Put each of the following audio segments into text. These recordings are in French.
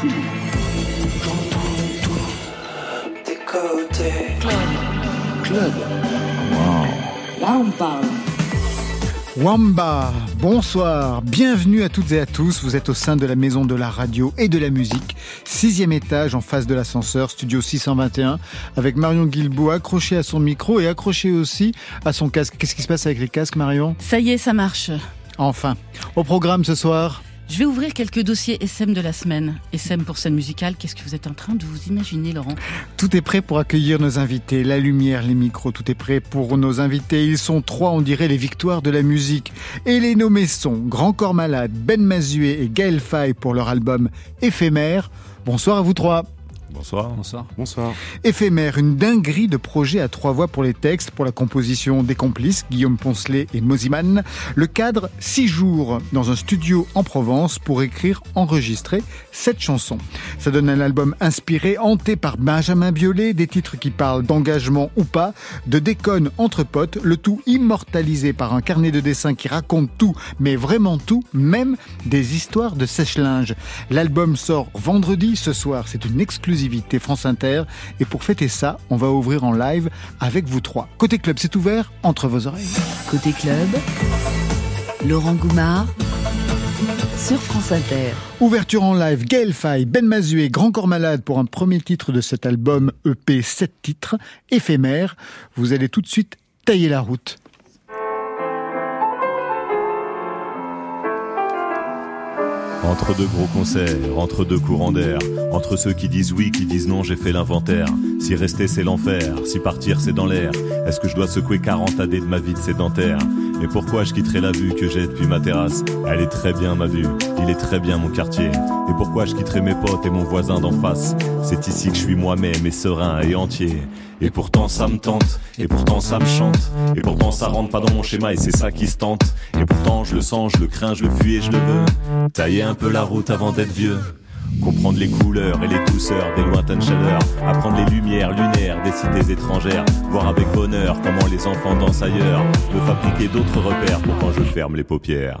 tout. J'entends tout. Des côtés. Club. Club. Wow. Là, on parle. Wamba, bonsoir, bienvenue à toutes et à tous. Vous êtes au sein de la maison de la radio et de la musique, sixième étage en face de l'ascenseur, studio 621, avec Marion Guilbault accroché à son micro et accroché aussi à son casque. Qu'est-ce qui se passe avec les casques, Marion? Ça y est, ça marche. Enfin, au programme ce soir. Je vais ouvrir quelques dossiers SM de la semaine. SM pour scène musicale, qu'est-ce que vous êtes en train de vous imaginer, Laurent? Tout est prêt pour accueillir nos invités. La lumière, les micros, tout est prêt pour nos invités. Ils sont trois, on dirait, les victoires de la musique. Et les nommés sont Grand Corps Malade, Ben Mazué et Gaël Faye pour leur album Éphémère. Bonsoir à vous trois. Bonsoir. Bonsoir. Bonsoir. Éphémère, une dinguerie de projets à trois voix pour les textes, pour la composition des complices, Guillaume Poncelet et Mosiman. Le cadre, six jours dans un studio en Provence pour écrire, enregistrer cette chanson. Ça donne un album inspiré, hanté par Benjamin Biolay, des titres qui parlent d'engagement ou pas, de déconne entre potes, le tout immortalisé par un carnet de dessin qui raconte tout, mais vraiment tout, même des histoires de sèche-linge. L'album sort vendredi ce soir, c'est une exclusivité France Inter. Et pour fêter ça, on va ouvrir en live avec vous trois. Côté club, c'est ouvert entre vos oreilles. Côté club, Laurent Goumard sur France Inter. Ouverture en live, Gaël Faye, Ben Mazué, Grand Corps Malade pour un premier titre de cet album EP 7 titres, éphémère. Vous allez tout de suite tailler la route. Entre deux gros concerts, entre deux courants d'air, entre ceux qui disent oui, qui disent non, j'ai fait l'inventaire. Si rester c'est l'enfer, si partir c'est dans l'air, est-ce que je dois secouer 40 années de ma vie de sédentaire? Et pourquoi je quitterai la vue que j'ai depuis ma terrasse? Elle est très bien ma vue, il est très bien mon quartier. Et pourquoi je quitterai mes potes et mon voisin d'en face? C'est ici que je suis moi-même et serein et entier. Et pourtant ça me tente, et pourtant ça me chante, et pourtant ça rentre pas dans mon schéma et c'est ça qui se tente. Et pourtant je le sens, je le crains, je le fuis et je le veux. Tailler un peu la route avant d'être vieux. Comprendre les couleurs et les douceurs des lointaines chaleurs. Apprendre les lumières lunaires des cités étrangères. Voir avec bonheur comment les enfants dansent ailleurs. Me fabriquer d'autres repères pour quand je ferme les paupières.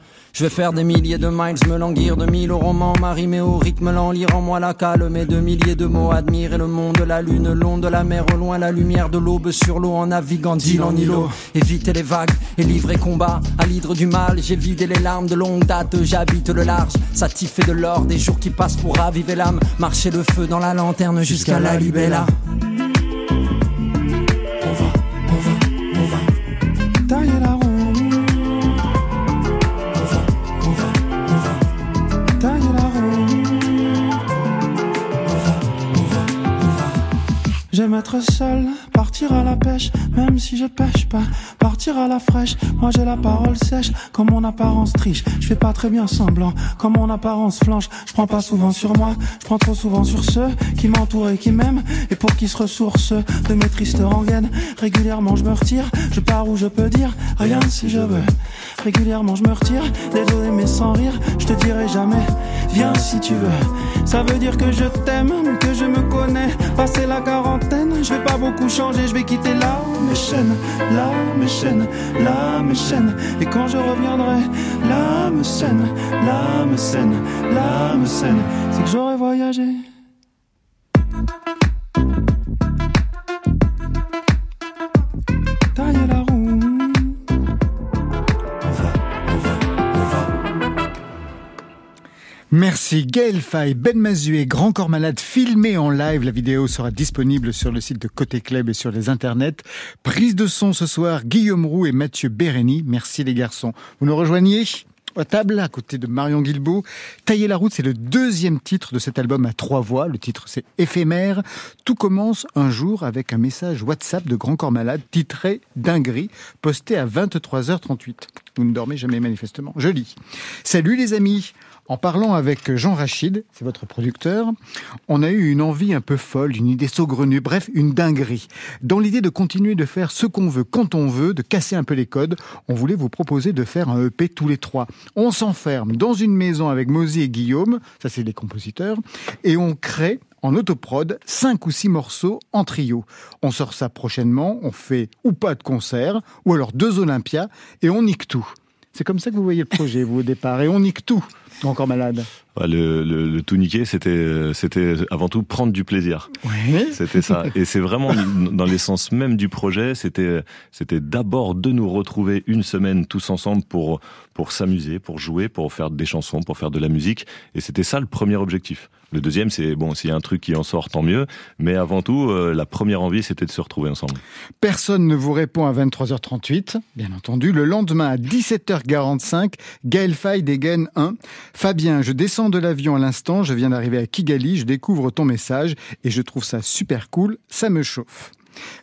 Je vais faire des milliers de miles, me languir de mille au roman, m'arrimer au rythme, l'en lire en moi la calme, et de milliers de mots, admirer le monde, la lune, long de la mer, au loin la lumière de l'aube sur l'eau, en naviguant d'île en îlot, éviter les vagues et livrer combat à l'hydre du mal, j'ai vidé les larmes de longue date, j'habite le large, satisfait de l'or, des jours qui passent pour raviver l'âme, marcher le feu dans la lanterne jusqu'à la libella. Être seul, partir à la pêche, même si je pêche pas, partir à la fraîche. Moi j'ai la parole sèche, comme mon apparence triche. Je fais pas très bien semblant, comme mon apparence flanche. Je prends pas souvent sur moi, je prends trop souvent sur ceux qui m'entourent et qui m'aiment, et pour qui se ressourcent de mes tristes rengaines. Régulièrement je me retire, je pars où je peux dire rien si je veux. Régulièrement je me retire, désolé mais sans rire, je te dirai jamais, viens si tu veux. Ça veut dire que je t'aime, que je me connais, passer la quarantaine je vais pas beaucoup changer, je vais quitter là mes chaînes, là mes chaînes. Et quand je reviendrai, là me scène, là me scène, c'est que j'aurais voyagé. Merci Gaël Faye, Ben Mazué, Grand Corps Malade, filmé en live. La vidéo sera disponible sur le site de Côté Club et sur les internets. Prise de son ce soir, Guillaume Roux et Mathieu Bérény. Merci les garçons. Vous nous rejoignez à table, à côté de Marion Guilbault. Tailler la route, c'est le deuxième titre de cet album à trois voix. Le titre, c'est Éphémère. Tout commence un jour avec un message WhatsApp de Grand Corps Malade titré Dinguerie, posté à 23h38. Vous ne dormez jamais manifestement. Je lis. Salut les amis en parlant avec Jean Rachid, c'est votre producteur, on a eu une envie un peu folle, une idée saugrenue, bref, une dinguerie. Dans l'idée de continuer de faire ce qu'on veut quand on veut, de casser un peu les codes, on voulait vous proposer de faire un EP tous les trois. On s'enferme dans une maison avec Mosy et Guillaume, ça c'est les compositeurs, et on crée en autoprod cinq ou six morceaux en trio. On sort ça prochainement, on fait ou pas de concert, ou alors deux Olympias, et on nique tout. C'est comme ça que vous voyez le projet, vous, au départ, et on nique tout encore malade le, le, le, tout niquer, c'était c'était avant tout prendre du plaisir. Oui. C'était ça. Et c'est vraiment dans l'essence même du projet. C'était c'était d'abord de nous retrouver une semaine tous ensemble pour pour s'amuser, pour jouer, pour faire des chansons, pour faire de la musique. Et c'était ça le premier objectif. Le deuxième, c'est bon, s'il y a un truc qui en sort, tant mieux. Mais avant tout, euh, la première envie, c'était de se retrouver ensemble. Personne ne vous répond à 23h38, bien entendu. Le lendemain, à 17h45, Gaël Fay dégaine 1. Fabien, je descends de l'avion à l'instant, je viens d'arriver à Kigali, je découvre ton message et je trouve ça super cool, ça me chauffe.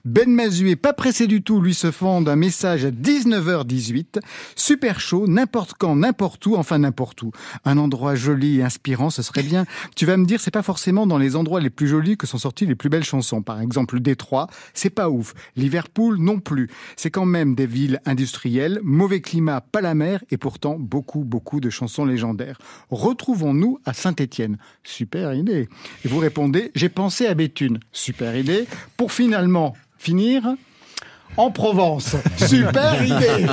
Ben Mazué, pas pressé du tout, lui se fend un message à 19h18. Super chaud, n'importe quand, n'importe où, enfin n'importe où. Un endroit joli et inspirant, ce serait bien. Tu vas me dire, c'est pas forcément dans les endroits les plus jolis que sont sorties les plus belles chansons. Par exemple, Détroit, c'est pas ouf. Liverpool, non plus. C'est quand même des villes industrielles, mauvais climat, pas la mer, et pourtant beaucoup, beaucoup de chansons légendaires. Retrouvons-nous à Saint-Étienne. Super idée. Et vous répondez, j'ai pensé à Béthune. Super idée. Pour finalement finir en Provence. Super idée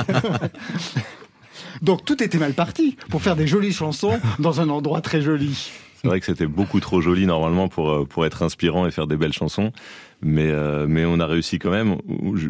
Donc tout était mal parti pour faire des jolies chansons dans un endroit très joli. C'est vrai que c'était beaucoup trop joli normalement pour, euh, pour être inspirant et faire des belles chansons. Mais, euh, mais on a réussi quand même.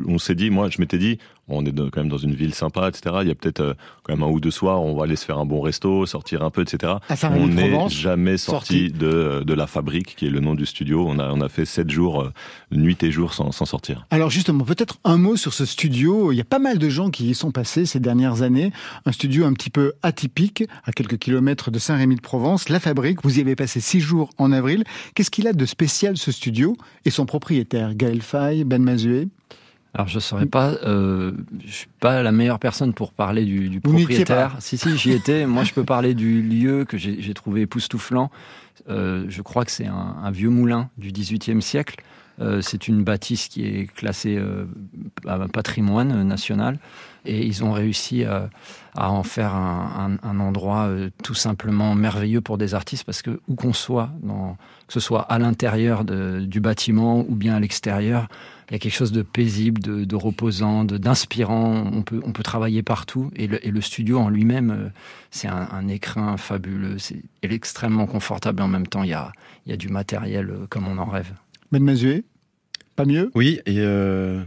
On s'est dit, moi je m'étais dit, on est quand même dans une ville sympa, etc. Il y a peut-être euh, quand même un ou deux soirs, on va aller se faire un bon resto, sortir un peu, etc. on n'est jamais sorti, de, de la fabrique, qui est le nom du studio. On a, on a fait sept jours, euh, nuit et jour, sans, sans sortir. Alors justement, peut-être un mot sur ce studio. Il y a pas mal de gens qui y sont passés ces dernières années. Un studio un petit peu atypique, à quelques kilomètres de Saint-Rémy-de-Provence. La fabrique, vous y avez passé six jours en avril. Qu'est-ce qu'il a de spécial ce studio et son propriétaire, Gaël Fay, Ben Mazué alors je ne saurais pas, euh, je suis pas la meilleure personne pour parler du, du propriétaire. Si si, j'y étais. Moi, je peux parler du lieu que j'ai trouvé époustouflant. Euh, je crois que c'est un, un, vieux moulin du XVIIIe siècle. Euh, c'est une bâtisse qui est classée euh, patrimoine national et ils ont réussi à, à en faire un, un, un endroit euh, tout simplement merveilleux pour des artistes parce que où qu'on soit, dans, que ce soit à l'intérieur du bâtiment ou bien à l'extérieur, il y a quelque chose de paisible, de, de reposant, d'inspirant. On peut, on peut travailler partout. Et le, et le studio en lui-même, euh, c'est un, un, écrin fabuleux. C'est extrêmement confortable. Et en même temps, il y a, il y a du matériel euh, comme on en rêve. Ben Mazué, pas mieux? Oui, et euh,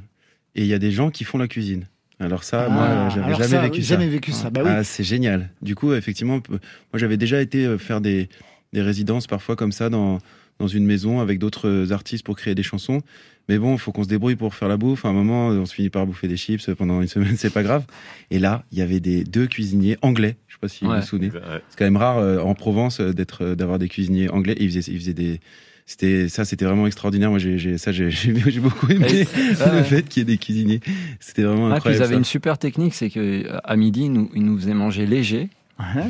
il y a des gens qui font la cuisine. Alors ça, ah, moi, j'avais jamais, ça, vécu jamais vécu ça. Bah oui. Ah, c'est génial. Du coup, effectivement, moi, j'avais déjà été faire des, des résidences parfois comme ça dans dans une maison avec d'autres artistes pour créer des chansons. Mais bon, il faut qu'on se débrouille pour faire la bouffe. À un moment, on se finit par bouffer des chips pendant une semaine, c'est pas grave. Et là, il y avait des deux cuisiniers anglais. Je sais pas si vous vous souvenez. C'est quand même rare euh, en Provence euh, d'être euh, d'avoir des cuisiniers anglais. Et ils faisaient, ils faisaient des c'était ça c'était vraiment extraordinaire moi j'ai ça j'ai beaucoup aimé le fait qu'il y ait des cuisiniers c'était vraiment ah, incroyable ils avaient une super technique c'est que à midi nous, ils nous faisaient manger léger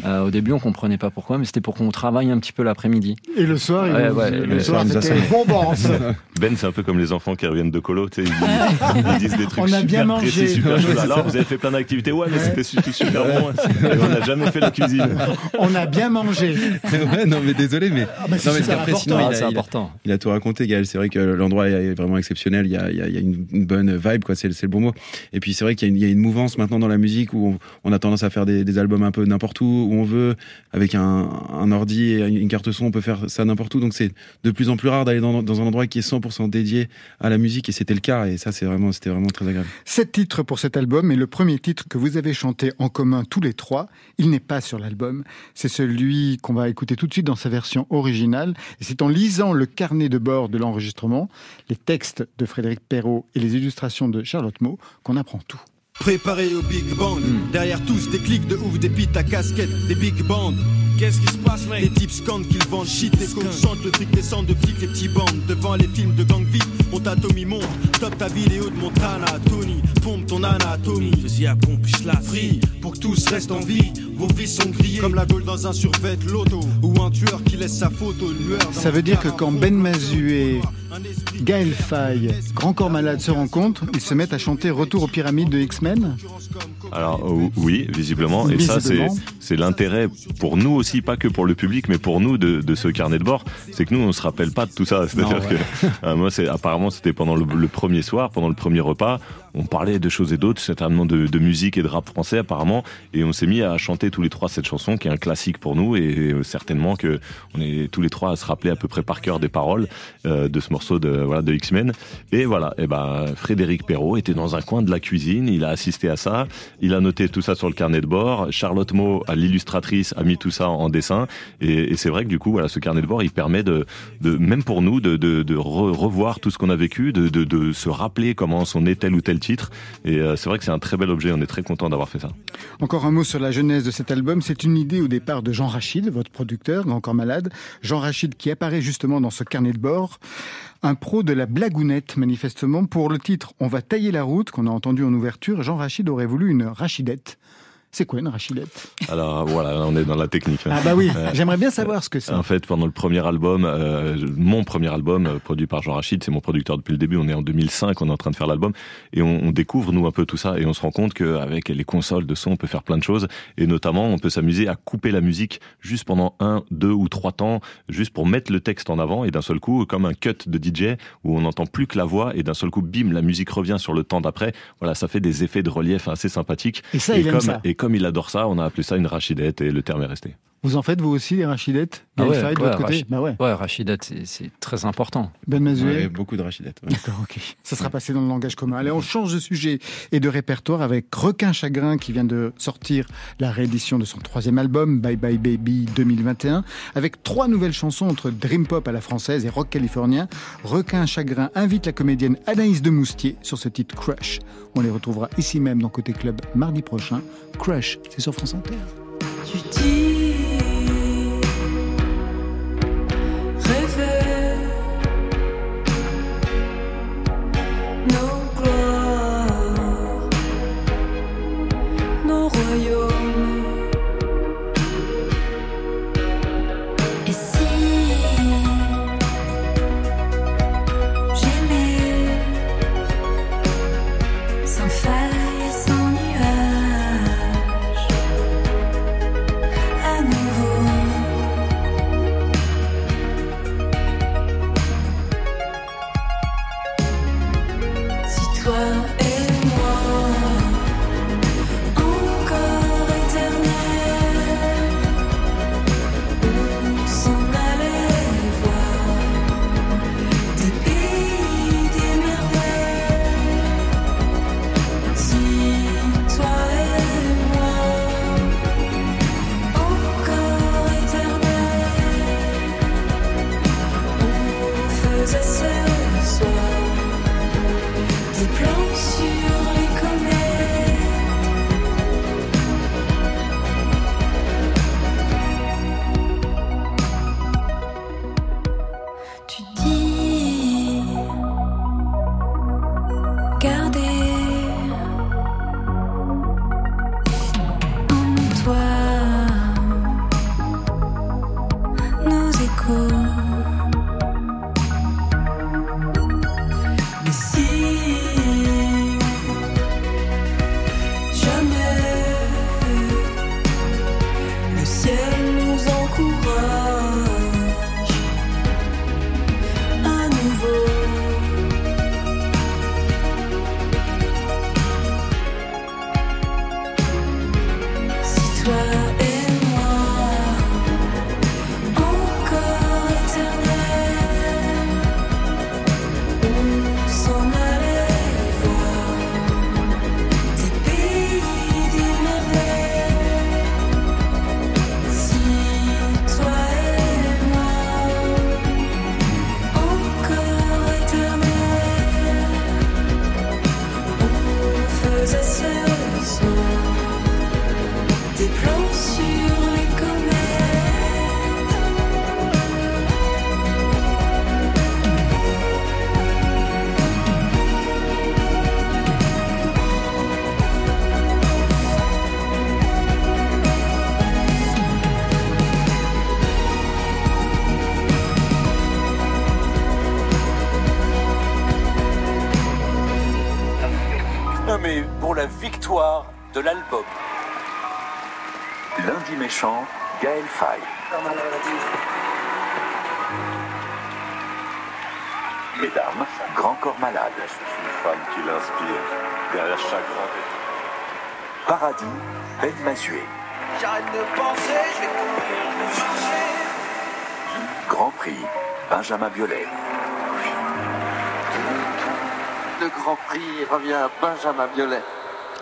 euh, au début, on comprenait pas pourquoi, mais c'était pour qu'on travaille un petit peu l'après-midi. Et le soir, il ouais, ouais, le, le, soir, c'était bombance. Ben, c'est un peu comme les enfants qui reviennent de colo, ils, ils, disent des trucs on a bien mangé. super Alors, vous avez fait plein d'activités, ouais, mais c'était surtout super bon. on n'a jamais fait la cuisine. On a bien mangé. ouais, non, mais désolé, mais, ah, bah, non, mais après, sinon, il a, important. Il a, tout raconté, Gaël. C'est vrai que l'endroit est vraiment exceptionnel. Il y a, il y a, il y a une, une, bonne vibe, quoi. C'est le bon mot. Et puis, c'est vrai qu'il y, y, a une mouvance maintenant dans la musique où on, on a tendance à faire des, des albums un peu n'importe où, on veut avec un, ordi et une carte son, on peut faire ça n'importe où. Donc c'est de plus en plus rare d'aller dans, un endroit qui est 100% dédié à la musique et c'était le cas. Et ça, c'est vraiment, c'était vraiment très agréable. Sept titres pour cet album et le premier titre que vous avez chanté en commun tous les trois, il n'est pas sur l'album. C'est celui qu'on va écouter tout de suite dans sa version originale. Et c'est en lisant le carnet de bord de l'enregistrement, les textes de Frédéric Perrault et les illustrations de Charlotte Maud qu'on apprend tout. Préparé au big band, hmm. derrière tous des clics de ouf, des pites à casquette, des big bands. Qu'est-ce qui se passe, mec? Les types scandent qu'ils vendent shit, les coques chantent, le fric descend de flics, les petits bandes. Devant les films de gang vite, on Tommy monte, top ta vidéo de Montana, Tony, pompe ton anatomie. Fais-y à pompe, la free, pour que tous restent en vie. Vos vies sont grillées, comme la gueule dans un survêt loto, ou un tueur qui laisse sa photo, une lueur. Ça veut dire que quand Ben Mazué Gaël Faye, Grand Corps Malade se rencontrent, ils se mettent à chanter Retour aux pyramides de X-Men Alors oui, visiblement. Et ça, c'est l'intérêt pour nous aussi, pas que pour le public, mais pour nous de, ce carnet de bord. C'est que nous, on se rappelle pas de tout ça. C'est-à-dire que euh, moi, apparemment, c'était pendant le, premier soir, pendant le premier repas on parlait de choses et d'autres, certainement de, de, musique et de rap français apparemment, et on s'est mis à chanter tous les trois cette chanson qui est un classique pour nous. Et certainement que on est tous les trois à se rappeler à peu près par cœur des paroles euh, de ce morceau de voilà de X-Men. Et voilà, et ben Frédéric Perrault était dans un coin de la cuisine, il a assisté à ça, il a noté tout ça sur le carnet de bord. Charlotte Mo, l'illustratrice, a mis tout ça en dessin. Et, c'est vrai que du coup voilà ce carnet de bord il permet de, de même pour nous de, de, de revoir tout ce qu'on a vécu, de, de se rappeler comment on est tel ou tel titre. Et euh, c'est vrai que c'est un très bel objet. On est très content d'avoir fait ça. Encore un mot sur la genèse de cet album. C'est une idée au départ de Jean Rachid, votre producteur, encore malade. Jean Rachid qui apparaît justement dans ce carnet de bord. Un pro de la blagounette, manifestement. Pour le titre On va tailler la route, qu'on a entendu en ouverture, Jean Rachid aurait voulu une rachidette. C'est quoi une rachidette? Alors voilà, on est dans la technique. Ah bah oui, j'aimerais bien savoir ce que c'est. En fait, pendant le premier album, euh, mon premier album, euh, produit par Jean Rachid, c'est mon producteur depuis le début, on est en 2005, on est en train de faire l'album, et on, on, découvre, nous, un peu tout ça, et on se rend compte qu'avec les consoles de son, on peut faire plein de choses, et notamment, on peut s'amuser à couper la musique juste pendant un, deux ou trois temps, juste pour mettre le texte en avant, et d'un seul coup, comme un cut de DJ, où on n'entend plus que la voix, et d'un seul coup, bim, la musique revient sur le temps d'après. Voilà, ça fait des effets de relief assez sympathiques. Et ça, il comme, ça comme il adore ça, on a appelé ça une rachidette et le terme est resté. Vous en faites vous aussi les rachidettes ah ouais, de votre côté bah ouais. ouais rachidette, c'est très important. Ben Mazué Beaucoup de rachidettes. D'accord, ok. Ça sera passé dans le langage commun. Allez, on change de sujet et de répertoire avec Requin Chagrin qui vient de sortir la réédition de son troisième album, Bye Bye Baby 2021, avec trois nouvelles chansons entre Dream Pop à la française et rock californien. Requin Chagrin invite la comédienne Anaïs de Moustier sur ce titre Crush. On les retrouvera ici même dans Côté Club mardi prochain. Crush, c'est sur France Inter. Tu dis pour la victoire de l'album. Lundi méchant, Gaël Faye. Mesdames, Grand Corps Malade. Je suis une femme qui l'inspire. Derrière chaque grand Paradis, Ben Mazué. J'arrête de penser, je vais courir, je vais Grand Prix, Benjamin Biolay. Le Grand Prix revient à Benjamin Biolay.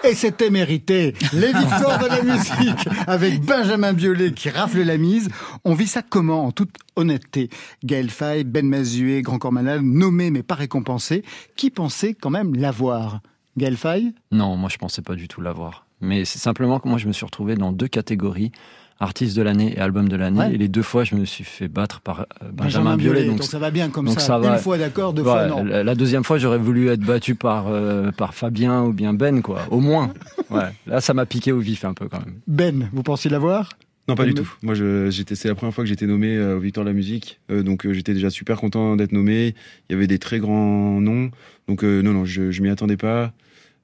Et c'était mérité. Les victoires de la musique avec Benjamin Biolay qui rafle la mise. On vit ça comment en toute honnêteté? Gaël Faye, Ben Mazué, Grand Corps Malade, nommés mais pas récompensés. Qui pensait quand même l'avoir? Gaël Faye? Non, moi je pensais pas du tout l'avoir. Mais c'est simplement que moi je me suis retrouvé dans deux catégories artiste de l'année et album de l'année. Et les deux fois, je me suis fait battre par euh, Benjamin, Biolay. Donc, ça va bien comme ça. Une fois d'accord, deux fois non. La, deuxième fois, j'aurais voulu être battu par, euh, par Fabien ou bien Ben, quoi. Au moins. ouais. Là, ça m'a piqué au vif un peu quand même. Ben, vous pensiez l'avoir? Non, pas du tout. Moi, j'étais, c'est la première fois que j'étais nommé euh, au Victoire de la musique, donc j'étais déjà super content d'être nommé. Il y avait des très grands noms, donc non, non, je, je m'y attendais pas.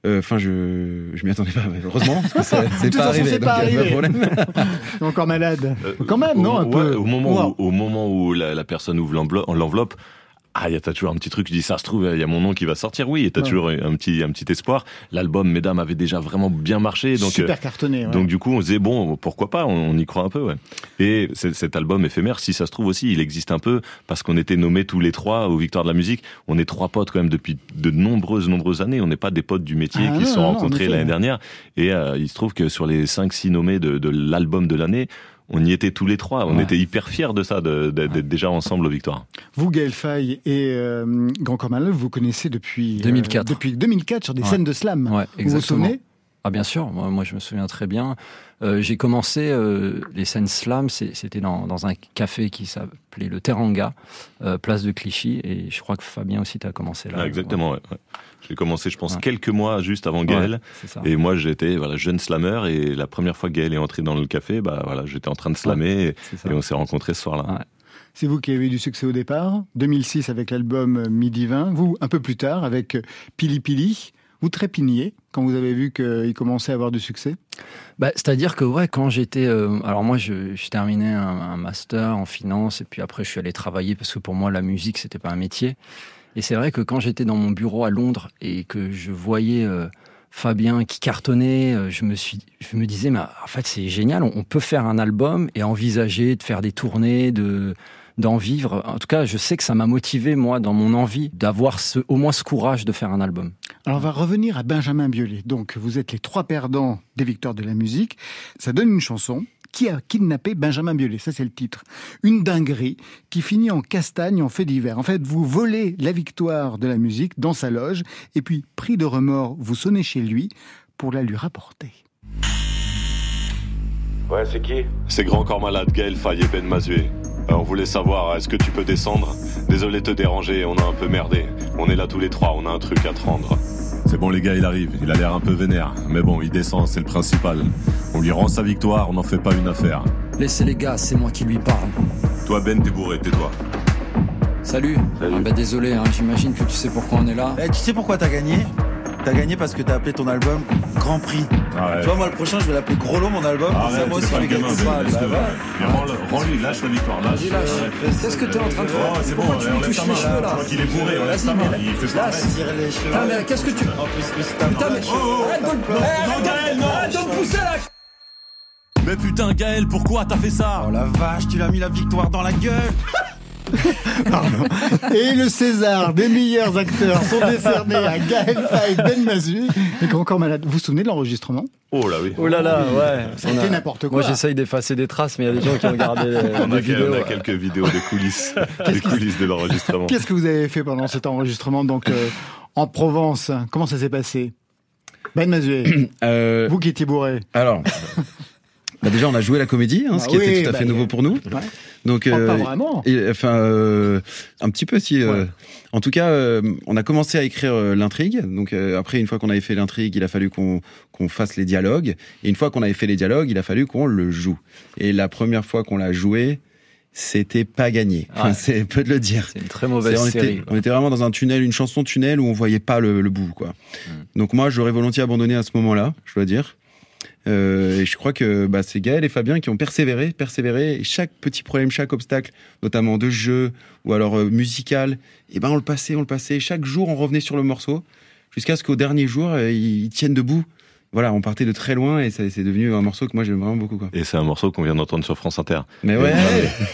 Euh, enfin, je je m'y attendais pas, heureusement, parce que c'est pas, arrivé, pas arrivé. Encore malade. Euh, Quand même, non un peu. Au moment où, au moment où la, la personne ouvre l'enveloppe, ah, il y a toujours un petit truc, je dis, ça se trouve, il y a mon nom qui va sortir, oui, et t'as toujours un petit, un petit espoir. L'album, mesdames, avait déjà vraiment bien marché, donc. Super euh, cartonné, Donc, du coup, on se disait, bon, pourquoi pas, on, y croit un peu, ouais. Et cet album éphémère, si ça se trouve aussi, il existe un peu, parce qu'on était nommés tous les trois aux Victoires de la musique. On est trois potes quand même depuis de nombreuses, nombreuses années. On n'est pas des potes du métier ah qui se sont rencontrés l'année dernière. Et euh, il se trouve que sur les cinq, six nommés de, de l'album de l'année, on y était tous les trois. On était hyper fiers de ça, d'être déjà ensemble aux victoires. Vous, Gaël Faye et euh, Grand Corps vous connaissez depuis 2004. Euh, depuis 2004 sur des scènes de slam. Ouais, exactement. Vous vous souvenez? Ah bien sûr, moi, je me souviens très bien. Euh, j'ai commencé les scènes slam, c'était dans, un café qui s'appelait le Teranga, place de Clichy, et je crois que Fabien aussi, tu as commencé là. Ah, exactement, ouais. J'ai commencé, je pense, quelques mois juste avant Gaël. et moi, j'étais voilà, jeune slammer. Et la première fois que Gaël est entré dans le café, bah, voilà, j'étais en train de slammer. et, on s'est rencontrés ce soir-là. C'est vous qui avez eu du succès au départ. 2006 avec l'album Midi 20. Vous, un peu plus tard, avec Pili Pili. Vous trépigniez quand vous avez vu qu'il commençait à avoir du succès? Bah, C'est-à-dire que ouais, quand j'étais... Euh, alors moi, je, je terminais un, un, master en finance et puis après, je suis allé travailler parce que pour moi, la musique, c'était pas un métier. Et c'est vrai que quand j'étais dans mon bureau à Londres et que je voyais euh, Fabien qui cartonnait, euh, je me suis, je me disais, mais en fait c'est génial, on, peut faire un album et envisager de faire des tournées, de d'en vivre. En tout cas, je sais que ça m'a motivé moi dans mon envie d'avoir au moins ce courage de faire un album. Alors on va revenir à Benjamin Biolay. Donc vous êtes les trois perdants des victoires de la musique. Ça donne une chanson qui a kidnappé Benjamin Biolay Ça, c'est le titre. Une dinguerie qui finit en castagne en fait divers. En fait, vous volez la victoire de la musique dans sa loge et puis, pris de remords, vous sonnez chez lui pour la lui rapporter. Ouais, c'est qui? C'est Grand Corps Malade, Gaël Faye et Ben Mazué. Euh, on voulait savoir, est-ce que tu peux descendre? Désolé de te déranger, on a un peu merdé. On est là tous les trois, on a un truc à te rendre. C'est bon les gars, il arrive, il a l'air un peu vénère. Mais bon, il descend, c'est le principal. On lui rend sa victoire, on n'en fait pas une affaire. Laissez les gars, c'est moi qui lui parle. Toi Ben, t'es bourré, tais-toi. Salut. Ah bah désolé, hein, j'imagine que tu sais pourquoi on est là. Eh, tu sais pourquoi t'as gagné? T'as gagné parce que t'as appelé ton album Grand Prix. Ah tu vois, moi, le prochain, je vais l'appeler Gros Lot, mon album. Ah ça, moi aussi, je vais gagner. Rends-lui, lâche la victoire. Lâche. Qu'est-ce que t'es en train de faire oh, C'est bon, tu me touches les cheveux, là. Je crois qu'il est bourré, on ta main. Il fait ça. Putain, mais qu'est-ce que tu. Putain, mais. Arrête de me pousser, là Mais putain, Gaël, pourquoi t'as fait ça Oh la vache, tu l'as mis la victoire dans la gueule Et le César des meilleurs acteurs sont décernés à Gaël Faye, Ben Mazu et encore malade. Vous vous souvenez de l'enregistrement? Oh là oui. Oh là là, ouais. C'était n'importe quoi. Moi j'essaye d'effacer des traces, mais il y a des gens qui ont gardé les, on a, vidéos. On a quelques vidéos des coulisses, des coulisses de l'enregistrement. Qu'est-ce que vous avez fait pendant cet enregistrement? Donc euh, en Provence Comment ça s'est passé? Ben Mazué, euh, vous qui étiez bourré. Alors, bah déjà, on a joué la comédie, hein, ce bah qui était tout à bah fait nouveau pour nous. Donc, euh, pas vraiment. enfin, euh, un petit peu si. Euh, en tout cas, euh, on a commencé à écrire l'intrigue. Donc après, une fois qu'on avait fait l'intrigue, il a fallu qu'on qu'on fasse les dialogues. Et une fois qu'on avait fait les dialogues, il a fallu qu'on le joue. Et la première fois qu'on l'a joué, c'était pas gagné. c'est peu de le dire. C'est une très mauvaise on série. Était, on était vraiment dans un tunnel, une chanson tunnel où on voyait pas le, bout, quoi. Hmm. Donc moi, j'aurais volontiers abandonné à ce moment-là, je dois dire. Euh, et je crois que bah, c'est Gaël et Fabien qui ont persévéré, persévéré. Et chaque petit problème, chaque obstacle, notamment de jeu ou alors euh, musical, et eh ben on le passait, on le passait. Chaque jour, on revenait sur le morceau jusqu'à ce qu'au dernier jour, euh, ils tiennent debout voilà, on partait de très loin et c'est devenu un morceau que moi j'aime vraiment beaucoup. Quoi. Et c'est un morceau qu'on vient d'entendre sur France Inter. Mais ouais.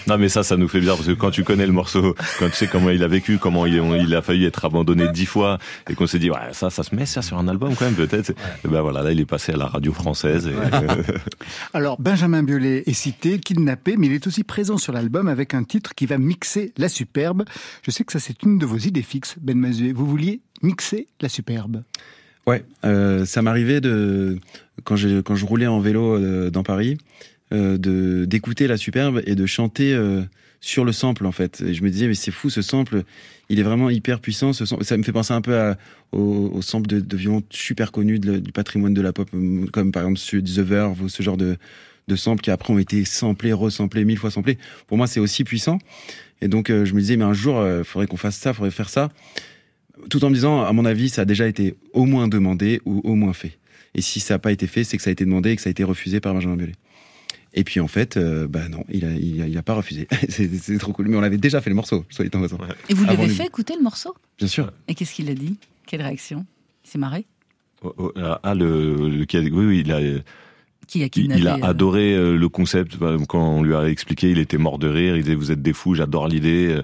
Non mais, ça, ça nous fait bizarre parce que quand tu connais le morceau, quand tu sais comment il a vécu, comment il, il a failli être abandonné dix fois et qu'on s'est dit ouais ça, ça se met ça sur un album quand même peut-être. Et ben voilà, là il est passé à la radio française. Alors Benjamin Biolay est cité, kidnappé, mais il est aussi présent sur l'album avec un titre qui va mixer la superbe. Je sais que ça c'est une de vos idées fixes, Ben Mazué. Vous vouliez mixer la superbe? Ouais, euh, ça m'arrivait de quand je quand je roulais en vélo euh, dans Paris, euh, de d'écouter la superbe et de chanter euh, sur le sample en fait. Et je me disais mais c'est fou ce sample, il est vraiment hyper puissant. Ce sample. ça me fait penser un peu à, au, au sample de, de violon super connu du patrimoine de la pop, comme par exemple The Verve ou ce genre de de samples qui après ont été samplés, resamplés, mille fois samplés. Pour moi, c'est aussi puissant. Et donc, je me disais, mais un jour, il faudrait qu'on fasse ça, faudrait faire ça tout en me disant, à mon avis, ça a déjà été au moins demandé ou au moins fait. Et si ça n'a pas été fait, c'est que ça a été demandé et que ça a été refusé par Benjamin Biolay. Et puis en fait, euh, bah non, il a, il a, pas refusé. c'est trop cool. Mais on avait déjà fait le morceau, soyez en Et vous lui avez fait écouter le morceau? Bien sûr. Et qu'est-ce qu'il a dit? Quelle réaction? Il s'est marré? Oh, oh, Ah, le, le, oui, oui, il a. Qui a il a euh, adoré euh, le concept. Quand on lui a expliqué, il était mort de rire. Il disait Vous êtes des fous, j'adore l'idée.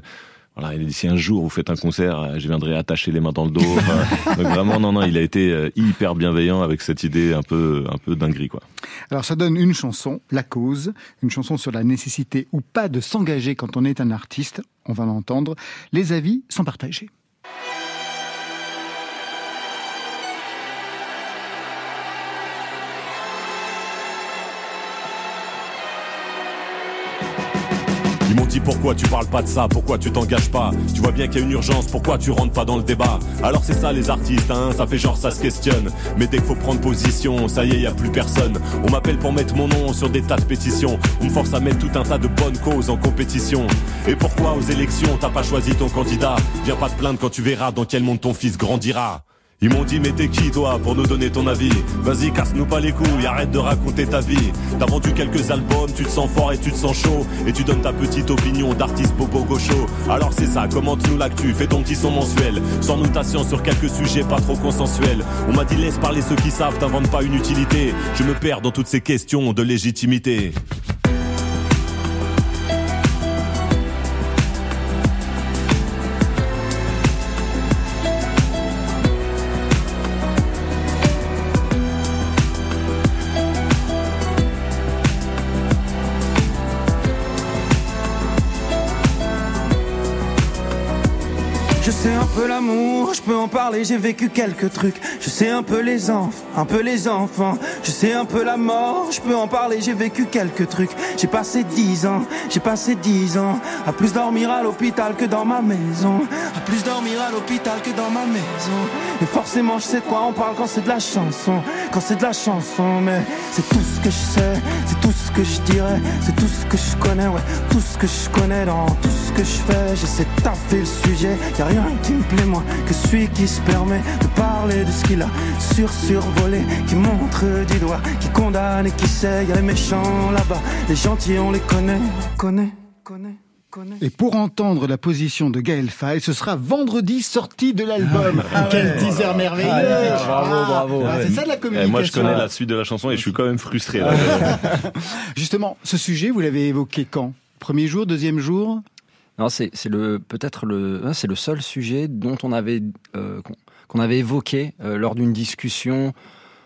Voilà, il a dit si un jour vous faites un concert, euh, je viendrai attacher les mains dans le dos. donc vraiment, non, non, il a été euh, hyper bienveillant avec cette idée un peu, un peu dinguerie, quoi. Alors ça donne une chanson, La Cause, une chanson sur la nécessité ou pas de s'engager quand on est un artiste. On va l'entendre. Les avis sont partagés. Pourquoi tu parles pas de ça, pourquoi tu t'engages pas. Tu vois bien qu'il y a une urgence, pourquoi tu rentres pas dans le débat. Alors c'est ça les artistes, hein, ça fait genre ça se questionne. Mais dès qu'il faut prendre position, ça y est, y a plus personne. On m'appelle pour mettre mon nom sur des tas de pétitions. On me force à mettre tout un tas de bonnes causes en compétition. Et pourquoi aux élections t'as pas choisi ton candidat? Viens pas te plaindre quand tu verras dans quel monde ton fils grandira. Ils m'ont dit mais t'es qui toi pour nous donner ton avis? Vas-y casse-nous pas les couilles, arrête de raconter ta vie. T'as vendu quelques albums, tu te sens fort et tu te sens chaud. Et tu donnes ta petite opinion d'artiste bobo gaucho. Alors c'est ça, commente-nous l'actu, fais ton petit son mensuel. Sans notation sur quelques sujets pas trop consensuels. On m'a dit laisse parler ceux qui savent, t'inventes pas une utilité. Je me perds dans toutes ces questions de légitimité je peux en parler, j'ai vécu quelques trucs. Je sais un peu les enfants, un peu les enfants. Je sais un peu la mort, je peux en parler, j'ai vécu quelques trucs. J'ai passé dix ans, j'ai passé dix ans à plus dormir à l'hôpital que dans ma maison. À plus dormir à l'hôpital que dans ma maison. Et forcément, je sais de quoi on parle quand c'est de la chanson. Quand c'est de la chanson, mais c'est tout ce que je sais, c'est tout ce que je dirais, c'est tout ce que je connais, ouais. Tout ce que je connais dans tout ce que je fais. J'essaie de taffer le sujet, y a rien qui me plaît que celui qui se permet de parler de ce qu'il a sur survolé, qui montre du doigt, qui condamne et qui sait, y a les méchants là-bas, les gentils on les connaît, connaît, connaît. Et pour entendre la position de Gaël Faye, ce sera vendredi sortie de l'album. Ah, Quel teaser merveilleux ah, Bravo, bravo. Ah, c'est ça de la communication. moi, je connais la suite de la chanson et je suis quand même frustré. Justement, ce sujet, vous l'avez évoqué quand? Premier jour, deuxième jour? Non, c'est le peut-être le c'est le seul sujet dont on avait euh, qu'on avait évoqué euh, lors d'une discussion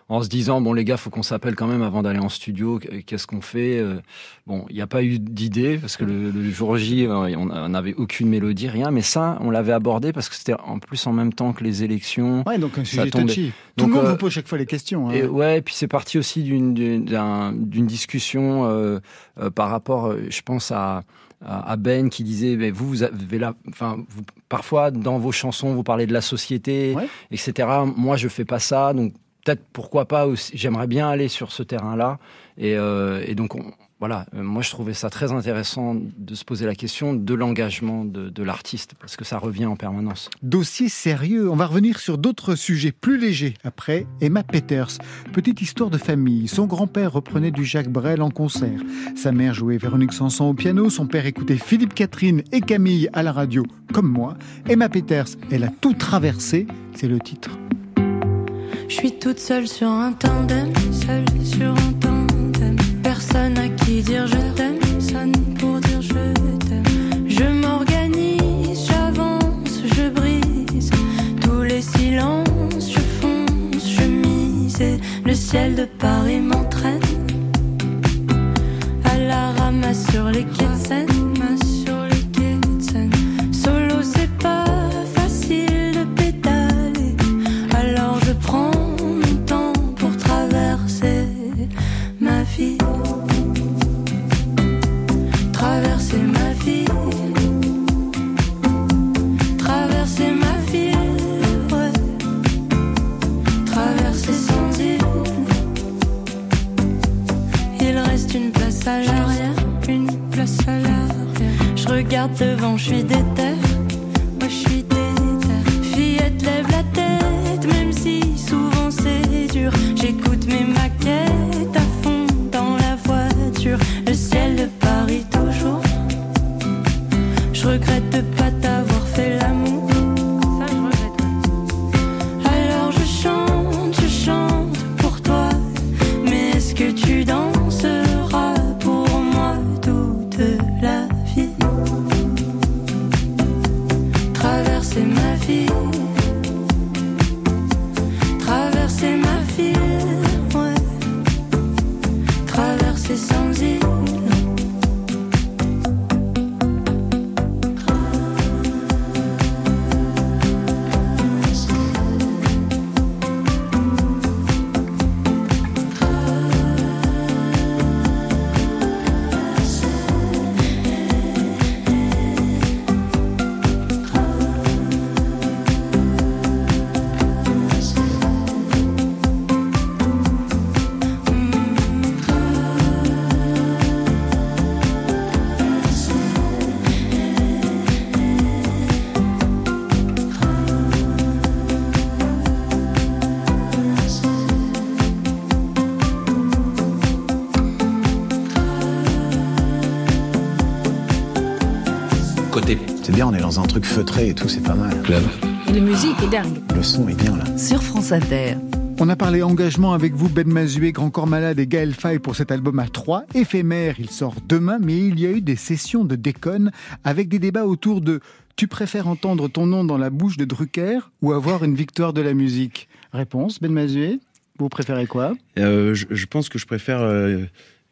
en se disant bon les gars faut qu'on s'appelle quand même avant d'aller en studio qu'est-ce qu'on fait euh, bon il n'y a pas eu d'idée parce que le, jour J on n'avait aucune mélodie rien mais ça on l'avait abordé parce que c'était en plus en même temps que les élections. Ouais donc un sujet touchy. Tout le monde vous pose chaque fois les questions hein. et ouais et puis c'est parti aussi d'une d'une discussion par rapport je pense à à Ben qui disait mais vous vous avez la enfin parfois dans vos chansons vous parlez de la société etc moi je fais pas ça donc peut-être pourquoi pas. J'aimerais bien aller sur ce terrain-là. Et, et donc, on, voilà, euh, moi je trouvais ça très intéressant de se poser la question de l'engagement de, l'artiste, parce que ça revient en permanence. Dossier sérieux, on va revenir sur d'autres sujets plus légers après. Emma Peters, petite histoire de famille. Son grand-père reprenait du Jacques Brel en concert. Sa mère jouait Véronique Sanson au piano, son père écoutait Philippe Catherine et Camille à la radio, comme moi. Emma Peters, elle a tout traversé, c'est le titre. Je suis toute seule sur un tandem, seule sur un personne ciel de Paris m'entraîne à la ramasse sur les quais. Devant, je suis déter. Traverser sans feutré et tout, c'est pas mal. Club. La musique est dingue. Le son est bien là. Sur France Inter. On a parlé engagement avec vous, Ben Mazué, Grand Corps Malade et Gaël Faye pour cet album à 3. Éphémère, il sort demain, mais il y a eu des sessions de déconne avec des débats autour de Tu préfères entendre ton nom dans la bouche de Drucker ou avoir une victoire de la musique? Réponse, Ben Mazué, vous préférez quoi? Euh, je, je pense que je préfère euh,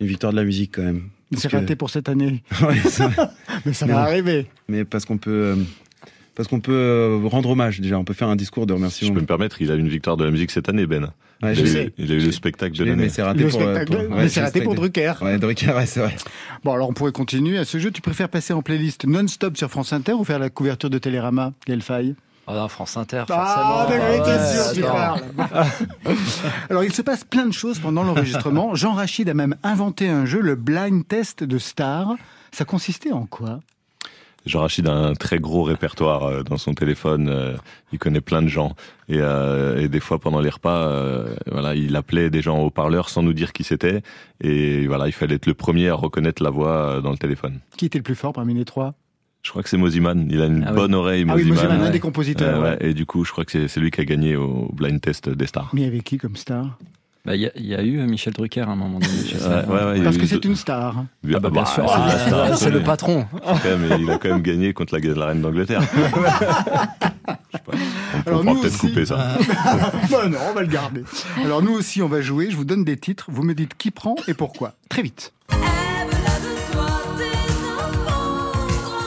une victoire de la musique quand même. C'est que- raté pour cette année. Ouais, ça- Mais ça Mais va arriver. Mais parce qu'on peut, euh, parce qu'on peut euh, rendre hommage déjà. On peut faire un discours de Si remerciement. je peux me permettre, il a une victoire de la musique cette année, Ben. Ouais, il, je a eu, sais. il a eu le spectacle de Mais l'année. c'est raté Le pour, euh, spectacle, pour- mais ouais, c'est raté pour Drucker. Ouais, Drucker, ouais, c'est vrai. Bon, alors on pourrait continuer à ce jeu. Tu préfères passer en playlist non-stop sur France Inter ou faire la couverture de Télérama, Gaël Faye? Ah non, France Inter, Ah, forcément. t'es Ouais, sûr, tu attends. parles. Alors, il se passe plein de choses pendant l'enregistrement. Jean Rachid a même inventé un jeu, le blind test de Star. Ça consistait en quoi? Jean Rachid a un très gros répertoire euh, dans son téléphone. euh, il connaît plein de gens et, euh, et des fois pendant les repas, euh, voilà, il appelait des gens au parleur sans nous dire qui c'était. Et voilà, il fallait être le premier à reconnaître la voix euh, dans le téléphone. Qui était le plus fort parmi les trois? Je crois que c'est Moziman. Il a une Ah oui. bonne oreille, Ah oui, Moziman. Un des compositeurs, Euh, ouais. Et du coup, je crois que c'est- c'est lui qui a gagné au blind test des stars. Mais avec qui comme star? Bah, Il y, a- il y a eu Michel Drucker à un moment donné. Ouais, ouais, y Parce que c'est une star. Ah bah, bien sûr, c'est absolue. le patron. Quand même, il a quand même gagné contre la, la reine d'Angleterre. On Alors, nous peut-être aussi- couper ça. Bah non, on va le garder. Alors nous aussi, on va jouer. Je vous donne des titres. Vous me dites qui prend et pourquoi. Très vite.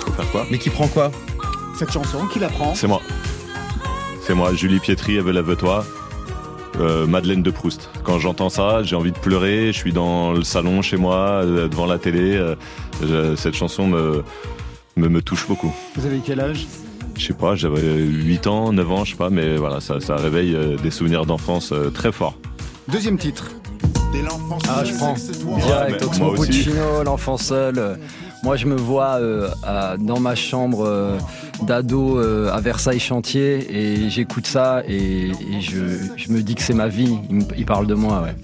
Faut faire quoi? Mais qui prend quoi? Cette chanson, qui la prend? C'est moi. C'est moi, Julie Pietri, Eve lève-toi. Euh, Madeleine de Proust. Quand j'entends ça, j'ai envie de pleurer. Je suis dans le salon chez moi, euh, devant la télé. euh, cette chanson me, me, me touche beaucoup. Vous avez quel âge? Je sais pas, j'avais 8 ans, 9 ans, je sais pas, mais voilà, ça, ça réveille des souvenirs d'enfance très forts. Deuxième titre. Ah, je prends. Direct, Oxmo Puccino, l'enfant seul. Moi, je me vois euh, dans ma chambre euh, d'ado euh, à Versailles Chantier et j'écoute ça et, je, me dis que c'est ma vie. Il, parle de moi, ouais.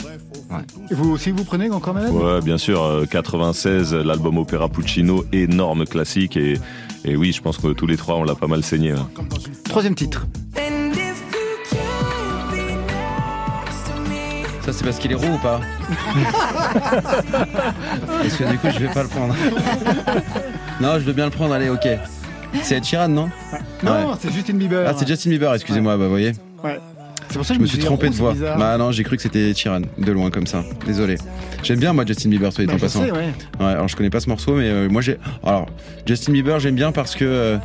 Et vous aussi, vous prenez encore malade Ouais, bien sûr. 96, l'album Opéra Puccino, énorme classique. Et, oui, je pense que tous les trois, on l'a pas mal saigné. Troisième titre. Ça, c'est parce qu'il est roux ou pas Parce que du coup, je vais pas le prendre. non, je veux bien le prendre, allez, ok. C'est Ed Sheeran, non Non, c'est Justin Bieber. Ah, c'est Justin Bieber, excusez-moi, bah, vous voyez. Ouais. C'est pour ça que je, me suis trompé de voix. Bah non, j'ai cru que c'était Ed Sheeran, de loin comme ça. Désolé. J'aime bien moi Justin Bieber, soit dit bah, en passant. ouais. ouais. Alors je connais pas ce morceau, mais euh, moi j'ai. Alors Justin Bieber, j'aime bien parce que euh,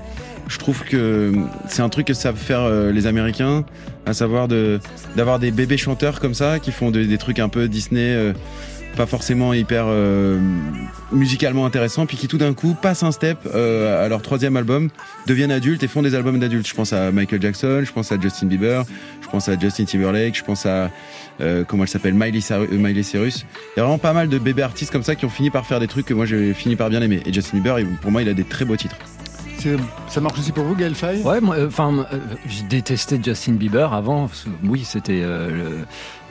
je trouve que c'est un truc que savent faire euh, les Américains, à savoir d'avoir des bébés chanteurs comme ça qui font des trucs un peu Disney. Euh, pas forcément hyper euh, musicalement intéressants, puis qui tout d'un coup passent un step à leur troisième album, deviennent adultes et font des albums d'adultes. Je pense à Michael Jackson, je pense à Justin Bieber, je pense à Justin Timberlake, je pense à comment elle s'appelle Miley, Miley, Cyrus. Il y a vraiment pas mal de bébés artistes comme ça qui ont fini par faire des trucs que moi j'ai fini par bien aimer. Et Justin Bieber, pour moi, il a des très beaux titres. Ça marche aussi pour vous, Gaël Faye? Ouais, moi, euh, enfin, euh, je détestais Justin Bieber avant. Oui, c'était, euh,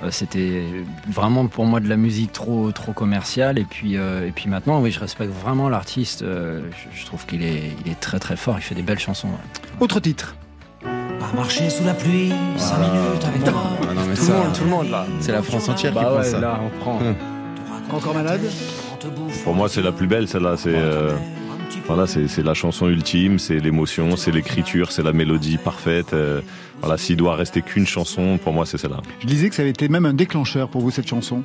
c'était vraiment pour moi de la musique trop, trop commerciale. Et puis, et puis maintenant, oui, je respecte vraiment l'artiste. Je, trouve qu'il est, il est très très fort. Il fait des belles chansons. Autre titre. Pas marcher sous la pluie, 5 minutes avec toi. Ah non, mais tout, ça, monde, tout le monde là. C'est la France entière bah qui ouais, ça. Là, on prend. Encore malade? Pour moi, c'est la plus belle, celle-là. C'est. Voilà, c'est la chanson ultime, c'est l'émotion, c'est l'écriture, c'est la mélodie parfaite. Euh, voilà, s'il doit rester qu'une chanson, pour moi, c'est celle-là. Je disais que ça avait été même un déclencheur pour vous, cette chanson.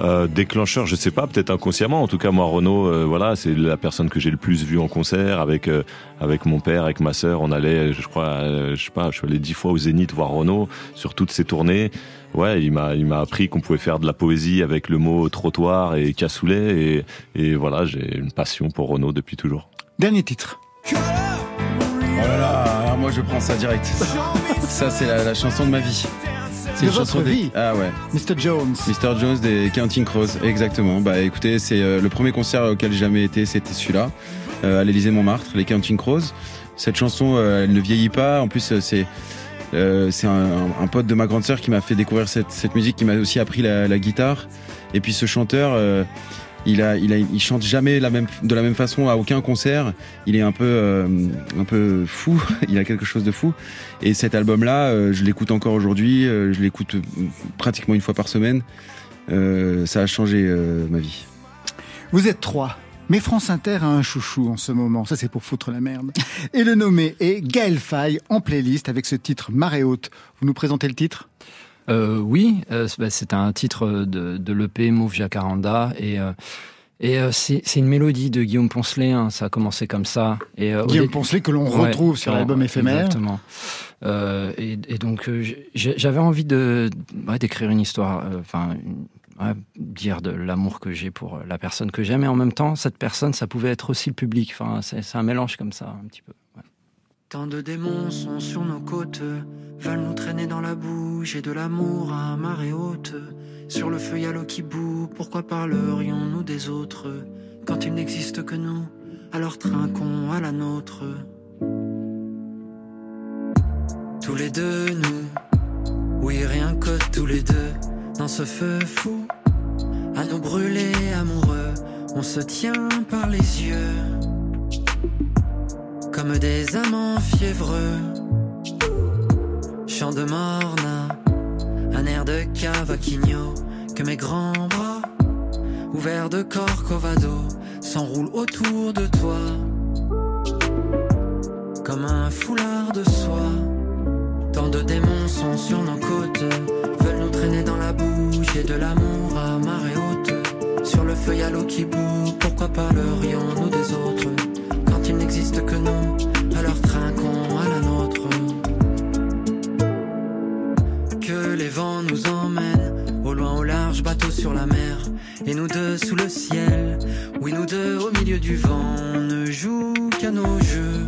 Euh, déclencheur, je sais pas, peut-être inconsciemment. En tout cas, moi, Renaud, euh, voilà, c'est la personne que j'ai le plus vu en concert avec euh, avec mon père, avec ma sœur. On allait, je crois, je sais pas, je suis allé dix fois au Zénith voir Renaud sur toutes ses tournées. Ouais, il m'a il m'a appris qu'on pouvait faire de la poésie avec le mot trottoir et cassoulet et et voilà, j'ai une passion pour Renaud depuis toujours. Dernier titre. Oh là là, moi je prends ça direct. ça c'est la, la chanson de ma vie. C'est une chanson vie. Ah ouais. Mr. Jones. Mr. Jones des Counting Crows, exactement. Bah écoutez, c'est euh, le premier concert auquel j'ai jamais été, c'était celui-là, euh, à l'Élysée Montmartre, les Counting Crows. Cette chanson, euh, elle ne vieillit pas. En plus, c'est c'est un, pote de ma grande sœur qui m'a fait découvrir cette, cette musique, qui m'a aussi appris la, la, guitare. Et puis ce chanteur, il chante jamais de la même façon à aucun concert. Il est un peu, euh, fou. il a quelque chose de fou. Et cet album-là, euh, je l'écoute encore aujourd'hui. Euh, je l'écoute pratiquement une fois par semaine. ça a changé ma vie. Vous êtes trois. Mais France Inter a un chouchou en ce moment, ça c'est pour foutre la merde. Et le nommé est Gaël Faye en playlist avec ce titre Marée haute. Vous nous présentez le titre? Euh, oui, euh, bah, c'est un titre de, de l'EP Move Jacaranda et euh, c'est une mélodie de Guillaume Poncelet, hein, ça a commencé comme ça. Et, Guillaume Poncelet que l'on retrouve sur l'album éphémère. Exactement. Et, et, donc j'avais envie de d'écrire une histoire, enfin dire de l'amour que j'ai pour la personne que j'aime, et en même temps cette personne, ça pouvait être aussi le public. Enfin c'est un mélange comme ça un petit peu. Tant de démons sont sur nos côtes, veulent nous traîner dans la boue. J'ai de l'amour à marée haute. Sur le feu, y a l'eau qui bout. Pourquoi parlerions-nous des autres? Quand il n'existe que nous Alors trinquons à la nôtre. Tous les deux, nous, oui, rien que tous les deux, dans ce feu fou, à nous brûler amoureux, on se tient par les yeux comme des amants fiévreux. Chant de morna, un air de cavaquinho, que mes grands bras, ouverts de corcovado, s'enroulent autour de toi. Comme un foulard de soie, tant de démons sont sur nos côtes, veulent nous traîner dans la bouche J'ai de l'amour à marée haute. Sur le feuille à l'eau qui bout, pourquoi parlerions-nous des autres? Il n'existe que nous, alors trinquons à la nôtre. Que les vents nous emmènent, au loin au large, bateau sur la mer, et nous deux sous le ciel, oui nous deux au milieu du vent, on ne joue qu'à nos jeux.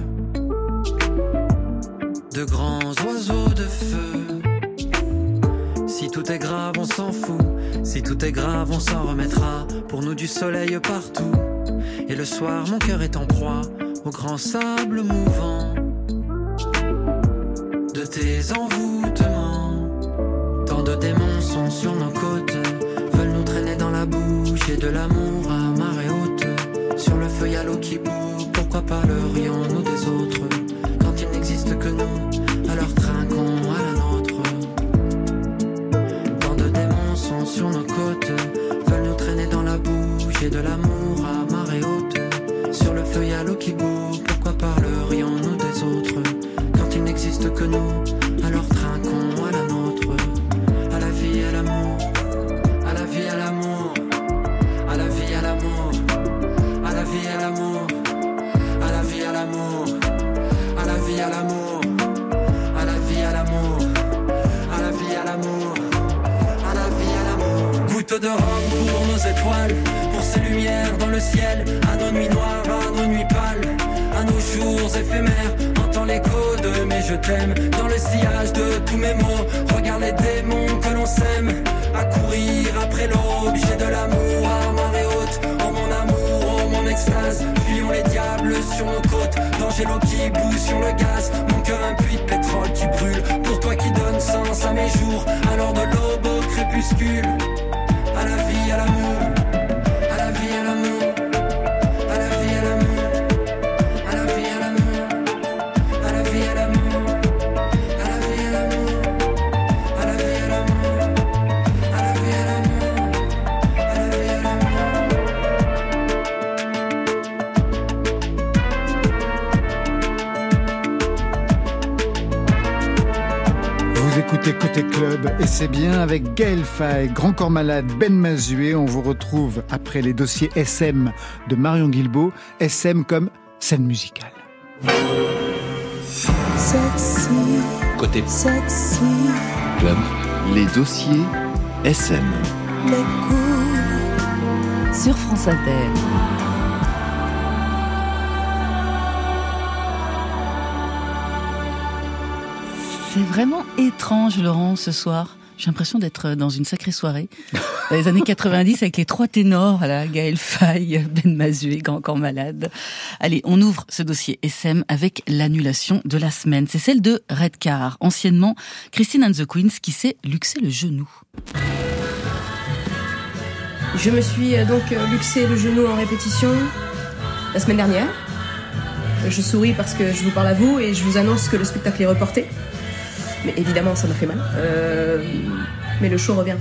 de grands oiseaux de feu. Si tout est grave, on s'en fout. Si tout est grave, on s'en remettra. Pour nous, du soleil partout. Et le soir, mon cœur est en proie au grand sable mouvant de tes envoûtements. Tant de démons sont sur nos côtes, veulent nous traîner dans la bouche et de l'amour à marée haute. Sur le feuille à l'eau qui bout, pourquoi parlerions-nous des autres? Quand il n'existe que nous, alors trinquons à la nôtre. Tant de démons sont sur nos côtes, veulent nous traîner dans la bouche et de l'amour pour ces lumières dans le ciel, à nos nuits noires, à nos nuits pâles, à nos jours éphémères. Entends l'écho de mes je t'aime dans le sillage de tous mes mots. Regarde les démons que l'on sème à courir après l'aube. J'ai de l'amour à marée haute. Oh mon amour, oh mon extase. Fuyons les diables sur nos côtes. Danger l'eau qui boue sur le gaz. Mon cœur un puits de pétrole qui brûle. Pour toi qui donne sens à mes jours. Alors de l'aube au crépuscule. Et c'est bien avec Gaël Fay, Grand Corps Malade, Ben Mazué. On vous retrouve après les dossiers SM de Marion Guilbault. SM comme scène musicale. Sexy, Côté sexy, club, les dossiers SM. les coups. Sur France Inter. C'est vraiment étrange, Laurent, ce soir. J'ai l'impression d'être dans une sacrée soirée. Dans les années 90, avec les trois ténors, voilà, Gaël Faye, Ben Mazué, Grand Corps Malade. Allez, on ouvre ce dossier SM avec l'annulation de la semaine. C'est celle de Redcar, anciennement Christine and the Queens, qui s'est luxé le genou. Je me suis euh, donc euh, luxé le genou en répétition la semaine dernière. Je souris parce que je vous parle à vous et je vous annonce que le spectacle est reporté. Mais évidemment, ça m'a fait mal. Euh, mais le show revient.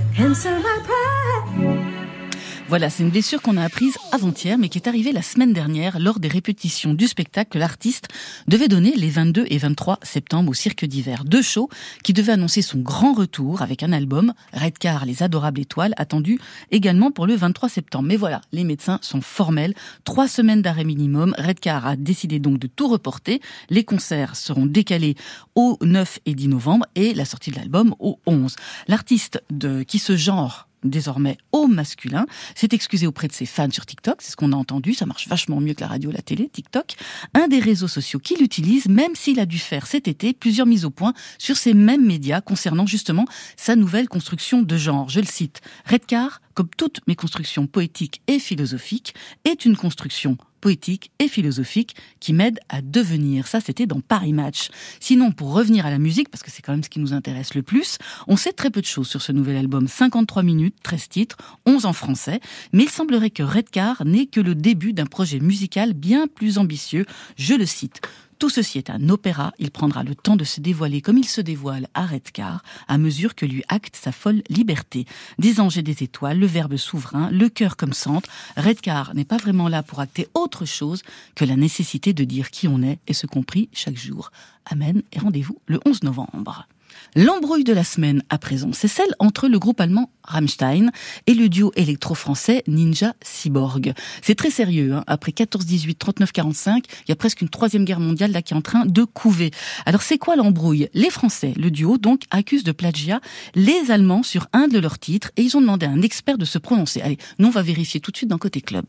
Voilà, c'est une blessure qu'on a apprise avant-hier, mais qui est arrivée la semaine dernière lors des répétitions du spectacle que l'artiste devait donner les 22 et 23 septembre au Cirque d'hiver. Deux shows qui devaient annoncer son grand retour avec un album, Redcar, les adorables étoiles, attendu également pour le 23 septembre. Mais voilà, les médecins sont formels. Trois semaines d'arrêt minimum. Redcar a décidé donc de tout reporter. Les concerts seront décalés au 9 et 10 novembre et la sortie de l'album au 11. L'artiste de, qui se genre désormais au masculin, s'est excusé auprès de ses fans sur TikTok, c'est ce qu'on a entendu, ça marche vachement mieux que la radio, la télé, TikTok, un des réseaux sociaux qu'il utilise, même s'il a dû faire cet été plusieurs mises au point sur ces mêmes médias concernant justement sa nouvelle construction de genre. Je le cite, Redcar, comme toutes mes constructions poétiques et philosophiques, est une construction poétique et philosophique qui m'aide à devenir. Ça, c'était dans Paris Match. Sinon, pour revenir à la musique, parce que c'est quand même ce qui nous intéresse le plus, on sait très peu de choses sur ce nouvel album. 53 minutes, 13 titres, 11 en français. Mais il semblerait que Redcar n'est que le début d'un projet musical bien plus ambitieux. Je le cite. Tout ceci est un opéra, il prendra le temps de se dévoiler comme il se dévoile à Redcar, à mesure que lui acte sa folle liberté. Des anges et des étoiles, le verbe souverain, le cœur comme centre, Redcar n'est pas vraiment là pour acter autre chose que la nécessité de dire qui on est et ce compris chaque jour. Amen et rendez-vous le 11 novembre. L'embrouille de la semaine à présent, c'est celle entre le groupe allemand Rammstein et le duo électro-français Ninja Cyborg. C'est très sérieux, hein. après 14-18, 39-45, il y a presque une troisième guerre mondiale là qui est en train de couver. Alors c'est quoi l'embrouille? Les Français, le duo donc, accusent de plagiat les Allemands sur un de leurs titres et ils ont demandé à un expert de se prononcer. Allez, nous on va vérifier tout de suite dans Côté Club.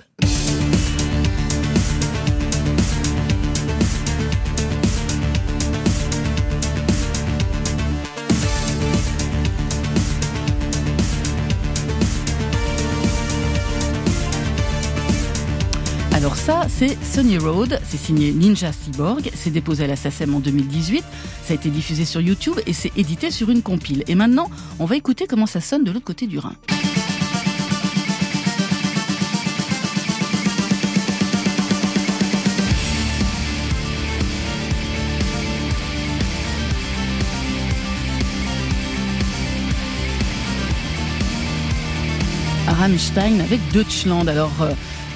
Ça, c'est Sunny Road, c'est signé Ninja Cyborg, c'est déposé à la SACEM en 2018, ça a été diffusé sur YouTube et c'est édité sur une compile. Et maintenant, on va écouter comment ça sonne de l'autre côté du Rhin. Rammstein avec Deutschland. Alors, euh,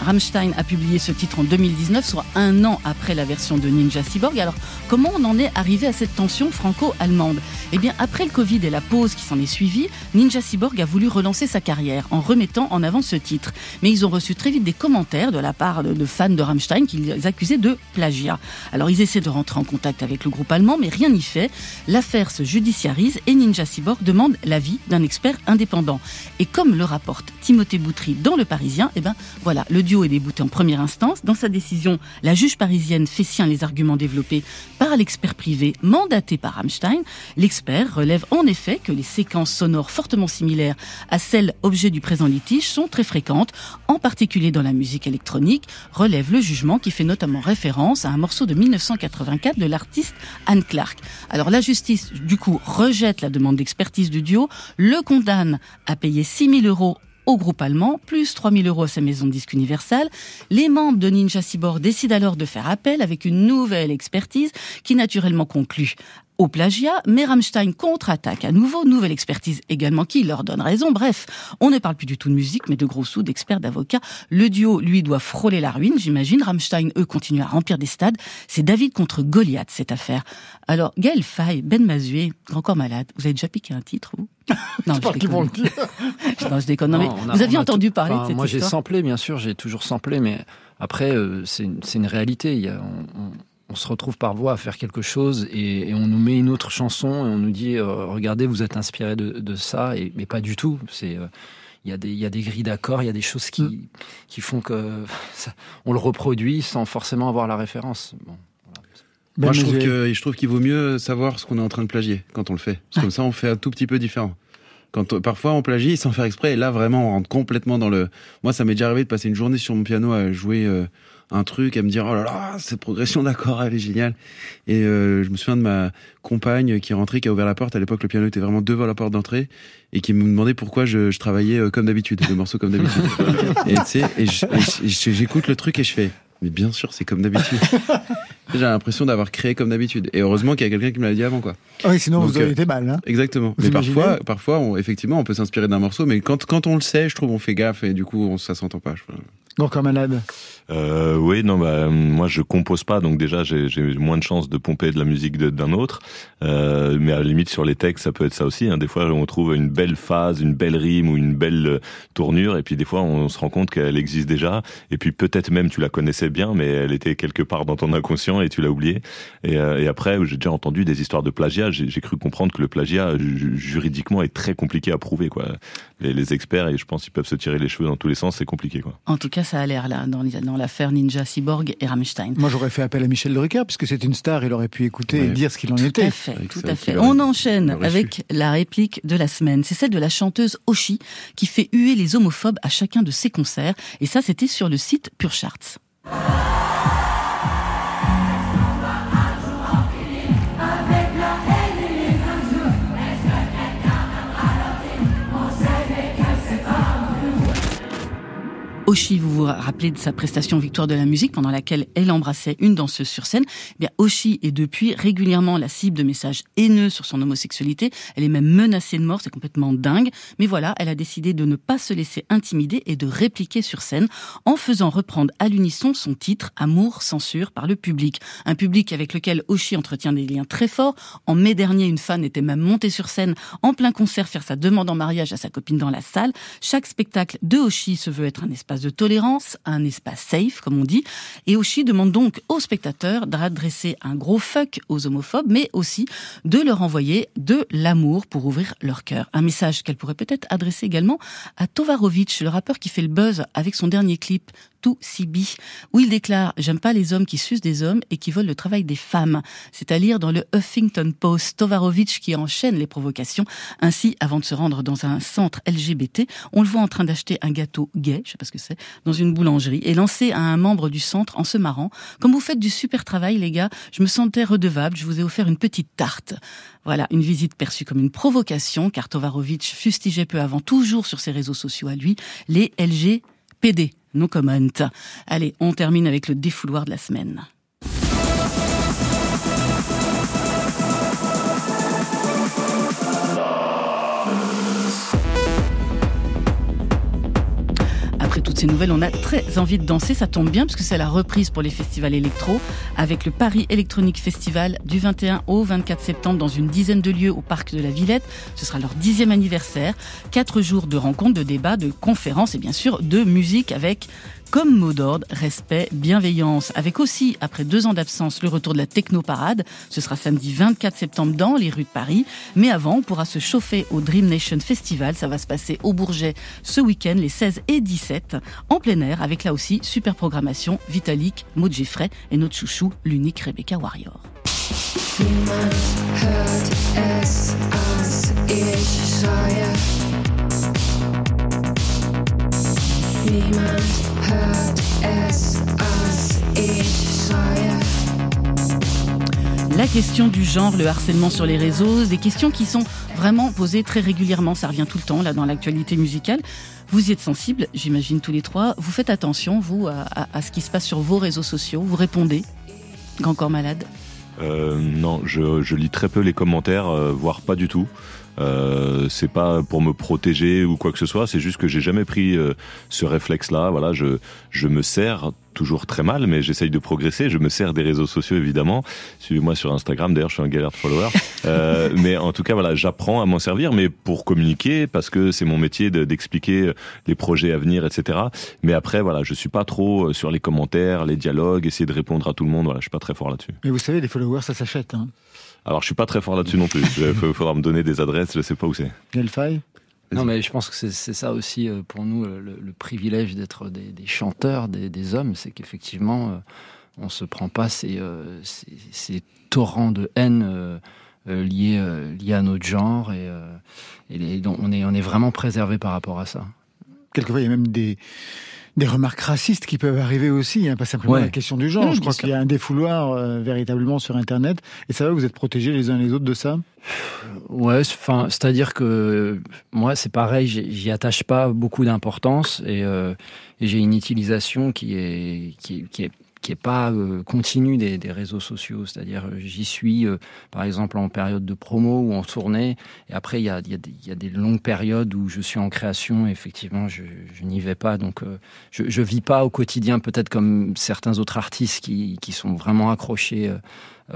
Rammstein a publié ce titre en 2019, soit un an après la version de Ninja Cyborg. Alors, comment on en est arrivé à cette tension franco-allemande? Eh bien, après le Covid et la pause qui s'en est suivie, Ninja Cyborg a voulu relancer sa carrière en remettant en avant ce titre. Mais ils ont reçu très vite des commentaires de la part de, fans de Rammstein qui les accusaient de plagiat. Alors, ils essaient de rentrer en contact avec le groupe allemand, mais rien n'y fait. L'affaire se judiciarise et Ninja Cyborg demande l'avis d'un expert indépendant. Et comme le rapporte Timothée Boutry dans Le Parisien, eh ben voilà, le duo est débouté en première instance. Dans sa décision, la juge parisienne fait sien les arguments développés par l'expert privé mandaté par Rammstein. L'expert relève en effet que les séquences sonores fortement similaires à celles objet du présent litige sont très fréquentes, en particulier dans la musique électronique, relève le jugement qui fait notamment référence à un morceau de 1984 de l'artiste Anne Clark. Alors la justice, du coup, rejette la demande d'expertise du duo, le condamne à payer 6 000 euros au groupe allemand, plus 3000 euros à sa maison de disque universelle. Les membres de Ninja Cyborg décident alors de faire appel avec une nouvelle expertise qui naturellement conclut au plagiat, mais Rammstein contre-attaque à nouveau, nouvelle expertise également qui leur donne raison. Bref, on ne parle plus du tout de musique, mais de gros sous, d'experts, d'avocats. Le duo, lui, doit frôler la ruine, j'imagine. Rammstein, eux, continuent à remplir des stades. C'est David contre Goliath, cette affaire. Alors, Gaël Fay, Ben Mazué, encore malade, vous avez déjà piqué un titre, vous? Non, je, je vont le dire. non, je déconne. Non, mais vous aviez entendu parler de cette Moi, j'ai samplé, bien sûr, j'ai toujours samplé, mais après, euh, c'est une, une, réalité. Il y a, on, on se retrouve par voie à faire quelque chose et, on nous met une autre chanson et on nous dit euh, regardez vous êtes inspiré de, ça et mais pas du tout c'est euh, il y, a des, y a des grilles d'accords, il y a des choses qui, mm. qui font que on le reproduit sans forcément avoir la référence. Moi, je trouve, que, je trouve qu'il vaut mieux savoir ce qu'on est en train de plagier quand on le fait. Parce comme ça, on fait un tout petit peu différent. Quand parfois on plagie sans faire exprès, et là vraiment on rentre complètement dans le. Moi, ça m'est déjà arrivé de passer une journée sur mon piano à jouer. Euh, un truc, à me dire oh là là, cette progression d'accord, elle est géniale. Et euh, je me souviens de ma compagne qui est rentrée, qui a ouvert la porte. À l'époque, le piano était vraiment devant la porte d'entrée et qui me demandait pourquoi je, je travaillais euh, comme d'habitude, le morceau comme d'habitude. et tu sais, et j'écoute le truc et je fais mais bien sûr, c'est comme d'habitude. J'ai l'impression d'avoir créé comme d'habitude. Et heureusement qu'il y a quelqu'un qui me l'a dit avant, quoi. Ah oui, sinon vous auriez euh, été mal. Hein exactement. mais parfois, parfois, on, effectivement, on peut s'inspirer d'un morceau, mais quand, quand on le sait, je trouve, on fait gaffe et du coup, on, ça s'entend pas. Encore malade. Euh, oui, non, bah, moi je compose pas, donc déjà j'ai moins de chances de pomper de la musique d'un autre. Euh, mais à la limite sur les textes, ça peut être ça aussi. Hein. Des fois, on trouve une belle phase, une belle rime ou une belle euh, tournure, et puis des fois on se rend compte qu'elle existe déjà. Et puis peut-être même tu la connaissais bien, mais elle était quelque part dans ton inconscient et tu l'as oubliée. Et, euh, et, après, j'ai déjà entendu des histoires de plagiat. J'ai cru comprendre que le plagiat juridiquement est très compliqué à prouver. Quoi. Les, les experts, et je pense qu'ils peuvent se tirer les cheveux dans tous les sens, c'est compliqué. Quoi. En tout cas, ça a l'air là dans, dans l'affaire Ninja Cyborg et Rammstein. Moi, j'aurais fait appel à Michel Drucker, puisque c'est une star, il aurait pu écouter et dire ce qu'il en était. Tout à fait, tout à fait. On enchaîne avec la réplique de la semaine. C'est celle de la chanteuse Oshi, qui fait huer les homophobes à chacun de ses concerts. Et ça, c'était sur le site Pure Charts. Oshi, vous vous rappelez de sa prestation Victoire de la musique pendant laquelle elle embrassait une danseuse sur scène. Eh bien, Oshi est depuis régulièrement la cible de messages haineux sur son homosexualité. Elle est même menacée de mort, c'est complètement dingue. Mais voilà, elle a décidé de ne pas se laisser intimider et de répliquer sur scène en faisant reprendre à l'unisson son titre Amour censure par le public. Un public avec lequel Oshi entretient des liens très forts. En mai dernier, une fan était même montée sur scène en plein concert faire sa demande en mariage à sa copine dans la salle. Chaque spectacle de Oshi se veut être un de tolérance, un espace safe, comme on dit. Et Oshi demande donc aux spectateurs d'adresser un gros fuck aux homophobes, mais aussi de leur envoyer de l'amour pour ouvrir leur cœur. Un message qu'elle pourrait peut-être adresser également à Tovarovic, le rappeur qui fait le buzz avec son dernier clip To CB, où il déclare J'aime pas les hommes qui sucent des hommes et qui volent le travail des femmes. C'est à lire dans le Huffington Post. Tovarovich qui enchaîne les provocations. Ainsi, avant de se rendre dans un centre LGBT, on le voit en train d'acheter un gâteau gay, je sais pas ce que c'est, dans une boulangerie et lancer à un membre du centre en se marrant Comme vous faites du super travail, les gars, je me sentais redevable, je vous ai offert une petite tarte. Voilà, une visite perçue comme une provocation, car Tovarovich fustigeait peu avant, toujours sur ses réseaux sociaux à lui, les LGPD. No comment. Allez, on termine avec le défouloir de la semaine. Ces nouvelles, on a très envie de danser. Ça tombe bien parce que c'est la reprise pour les festivals électro avec le Paris Electronic Festival du 21 au 24 septembre dans une dizaine de lieux au parc de la Villette. Ce sera leur dixième anniversaire. Quatre jours de rencontres, de débats, de conférences et bien sûr de musique avec comme mot d'ordre, respect, bienveillance, avec aussi, après deux ans d'absence, le retour de la techno-parade. Ce sera samedi 24 septembre dans les rues de Paris. Mais avant, on pourra se chauffer au Dream Nation Festival. Ça va se passer au Bourget ce week-end, les 16 et 17, en plein air, avec là aussi super programmation, Vitalik, Maud et notre chouchou, l'unique Rebecca Warrior. La question du genre, le harcèlement sur les réseaux, des questions qui sont vraiment posées très régulièrement, ça revient tout le temps là dans l'actualité musicale. Vous y êtes sensibles, j'imagine tous les trois. Vous faites attention, vous, à, ce qui se passe sur vos réseaux sociaux. Vous répondez Grand corps malade? Euh, Non, je, lis très peu les commentaires, euh, voire pas du tout. Euh, c'est pas pour me protéger ou quoi que ce soit, c'est juste que j'ai jamais pris euh, ce réflexe-là. Voilà, je, je me sers toujours très mal, mais j'essaye de progresser. Je me sers des réseaux sociaux évidemment. Suivez-moi sur Instagram. D'ailleurs, je suis un galère de followers. Euh, mais en tout cas, voilà, j'apprends à m'en servir, mais pour communiquer, parce que c'est mon métier d'expliquer les projets à venir, etc. Mais après, voilà, je suis pas trop sur les commentaires, les dialogues, essayer de répondre à tout le monde. Voilà, je suis pas très fort là-dessus. Mais vous savez, les followers, ça s'achète. Hein. Alors, je suis pas très fort là-dessus non plus. Il faudra me donner des adresses, je sais pas où c'est. Quelle faille non, mais je pense que c'est ça aussi euh, pour nous le, privilège d'être des, chanteurs, des, hommes, c'est qu'effectivement, euh, on se prend pas ces, euh, ces, torrents de haine liés, liés à notre genre et, et on, est, on est vraiment préservé par rapport à ça. Quelquefois, il y a même des, des remarques racistes qui peuvent arriver aussi, hein, pas simplement la question du genre. je crois qu'il y a un défouloir euh, véritablement sur Internet. Et ça va, vous êtes protégés les uns les autres de ça? Ouais, enfin, c'est-à-dire que moi, c'est pareil, j'y attache pas beaucoup d'importance et, euh, et j'ai une utilisation qui est, qui, qui est qui est pas euh, continu des, des, réseaux sociaux. C'est-à-dire, euh, j'y suis, euh, par exemple, en période de promo ou en tournée. Et après, il y a, y, a y a, des longues périodes où je suis en création. Et effectivement, je, je n'y vais pas. Donc, je, je vis pas au quotidien, peut-être comme certains autres artistes qui, qui sont vraiment accrochés euh,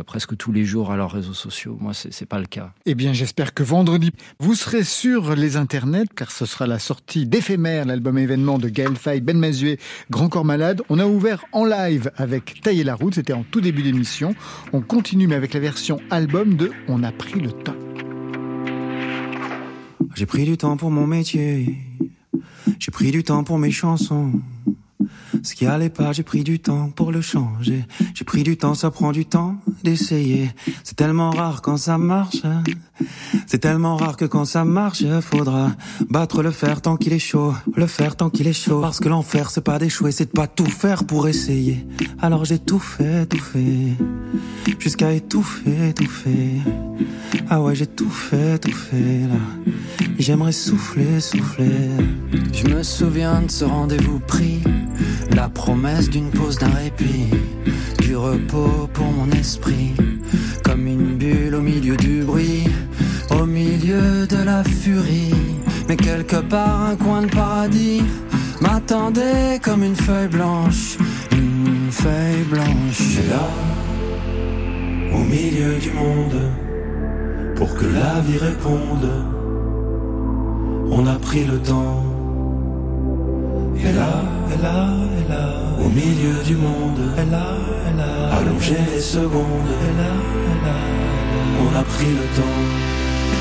presque tous les jours à leurs réseaux sociaux. Moi, c'est n'est pas le cas. Eh bien, j'espère que vendredi, vous serez sur les internets, car ce sera la sortie d'éphémère, l'album événement de Gaël Faye, Ben Mazué, Grand Corps Malade. On a ouvert en live avec Tailler la route, c'était en tout début d'émission. On continue, mais avec la version album de On a pris le temps. J'ai pris du temps pour mon métier, j'ai pris du temps pour mes chansons. Ce qui allait pas, j'ai pris du temps pour le changer. J'ai pris du temps, ça prend du temps d'essayer. C'est tellement rare quand ça marche. C'est tellement rare que quand ça marche, faudra battre le fer tant qu'il est chaud. Le fer tant qu'il est chaud. Parce que l'enfer, c'est pas d'échouer, c'est de pas tout faire pour essayer. Alors j'ai tout fait, tout fait. Jusqu'à étouffer, étouffer. Ah ouais, j'ai tout fait, tout fait là. J'aimerais souffler, souffler. Je me souviens de ce rendez-vous pris la promesse d'une pause, d'un répit, du repos pour mon esprit, comme une bulle au milieu du bruit, au milieu de la furie. Mais quelque part, un coin de paradis m'attendait comme une feuille blanche, une feuille blanche. Et là, au milieu du monde, pour que la vie réponde, on a pris le temps. Et là, et là, et là, au milieu du monde, elle a, elle a, allongé les secondes, elle a, elle a, on a pris le temps. you.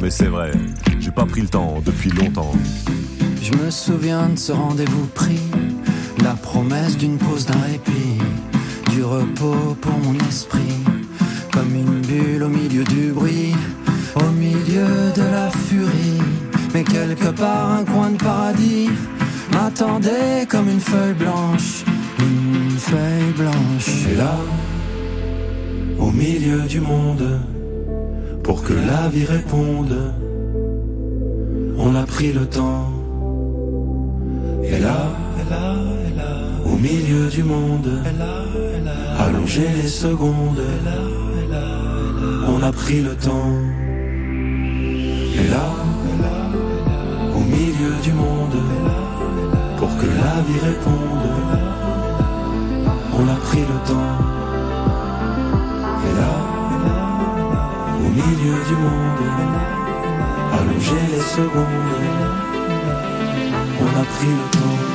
mais c'est vrai. J'ai pas pris le temps depuis longtemps. Je me souviens de ce rendez-vous pris, la promesse d'une pause, d'un répit, du repos pour mon esprit, comme une bulle au milieu du bruit, au milieu de la furie. Mais quelque part, un coin de paradis m'attendait comme une feuille blanche, une feuille blanche. Et là, au milieu du monde, pour que la vie réponde on a pris le temps. Et là, au milieu du monde, allonger les secondes, on a pris le temps. Et là, au milieu du monde, pour que la vie réponde, on a pris le temps. Milieu du monde, allonger les secondes. On a pris le temps.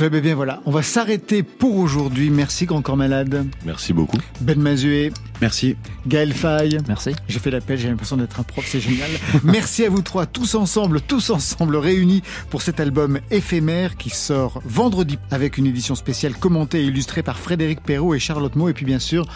Club, et bien voilà, on va s'arrêter pour aujourd'hui. Merci Grand Corps Malade. Merci beaucoup. Ben Mazué. Merci. Gaël Faye. Merci. J'ai fait l'appel, j'ai l'impression d'être un prof, c'est génial. Merci à vous trois, tous ensemble, tous ensemble réunis pour cet album éphémère qui sort vendredi avec une édition spéciale commentée et illustrée par Frédéric Perrault et Charlotte Mo. Et puis bien sûr,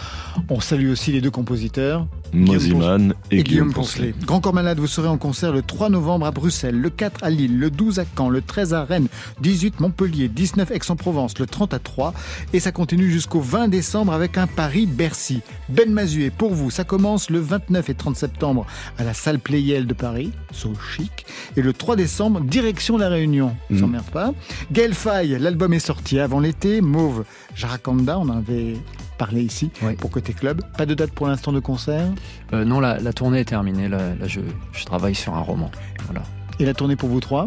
on salue aussi les deux compositeurs. Moziman et, et Guillaume Poncelet. Poncelet. Grand Corps Malade, vous serez en concert le 3 novembre à Bruxelles, le 4 à Lille, le 12 à Caen, le 13 à Rennes, 18 Montpellier, 19 Aix-en-Provence, le 30 à Troyes et ça continue jusqu'au 20 décembre avec un Paris-Bercy. Ben Mazué, pour vous, ça commence le 29 et 30 septembre à la salle Playel de Paris, so chic, et le 3 décembre, direction La Réunion. On Mhm. s'emmerde pas. Gaël Faye, l'album est sorti avant l'été, Mauve, Jarakanda, on en avait parlé ici pour Côté Club. Pas de date pour l'instant de concert Euh, non, la, la tournée est terminée. Là, là, je, je travaille sur un roman. Voilà. Et la tournée pour vous trois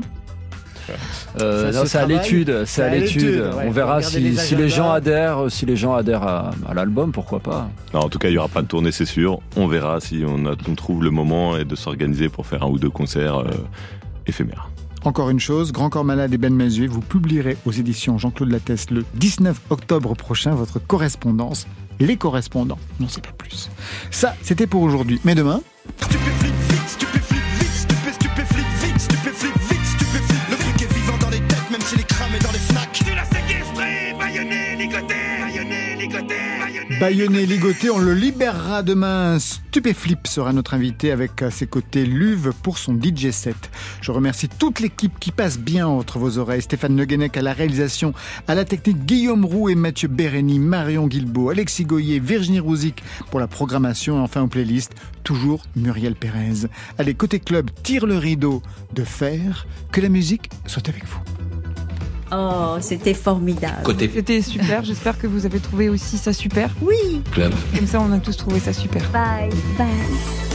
Euh, Ça non, se c'est à l'étude. C'est à l'étude. ouais, On verra si, les si les agendas. gens adhèrent, si les gens adhèrent à, à l'album, pourquoi pas. Non, en tout cas, il n'y aura pas de tournée, c'est sûr. On verra si on, a- on trouve le moment et de s'organiser pour faire un ou deux concerts euh, éphémères. Encore une chose, Grand Corps Malade et Ben Mazué, vous publierez aux éditions Jean-Claude Lattès le 19 octobre prochain votre correspondance, Les Correspondants. Non, c'est pas plus. Ça, c'était pour aujourd'hui. Mais demain, Baïonné, ligoté, on le libérera demain. Stupéflip sera notre invité avec à ses côtés Luve pour son DJ set. Je remercie toute l'équipe qui passe bien entre vos oreilles. Stéphane Neguenec à la réalisation, à la technique Guillaume Roux et Mathieu Bérény, Marion Guilbeault, Alexis Goyer, Virginie Rouzic pour la programmation et enfin aux playlists, toujours Muriel Pérez. Allez, côté club, tire le rideau de fer, que la musique soit avec vous. Oh, c'était formidable. C'était super, j'espère que vous avez trouvé aussi ça super. Oui. Club. Comme ça, on a tous trouvé ça super. Bye, bye.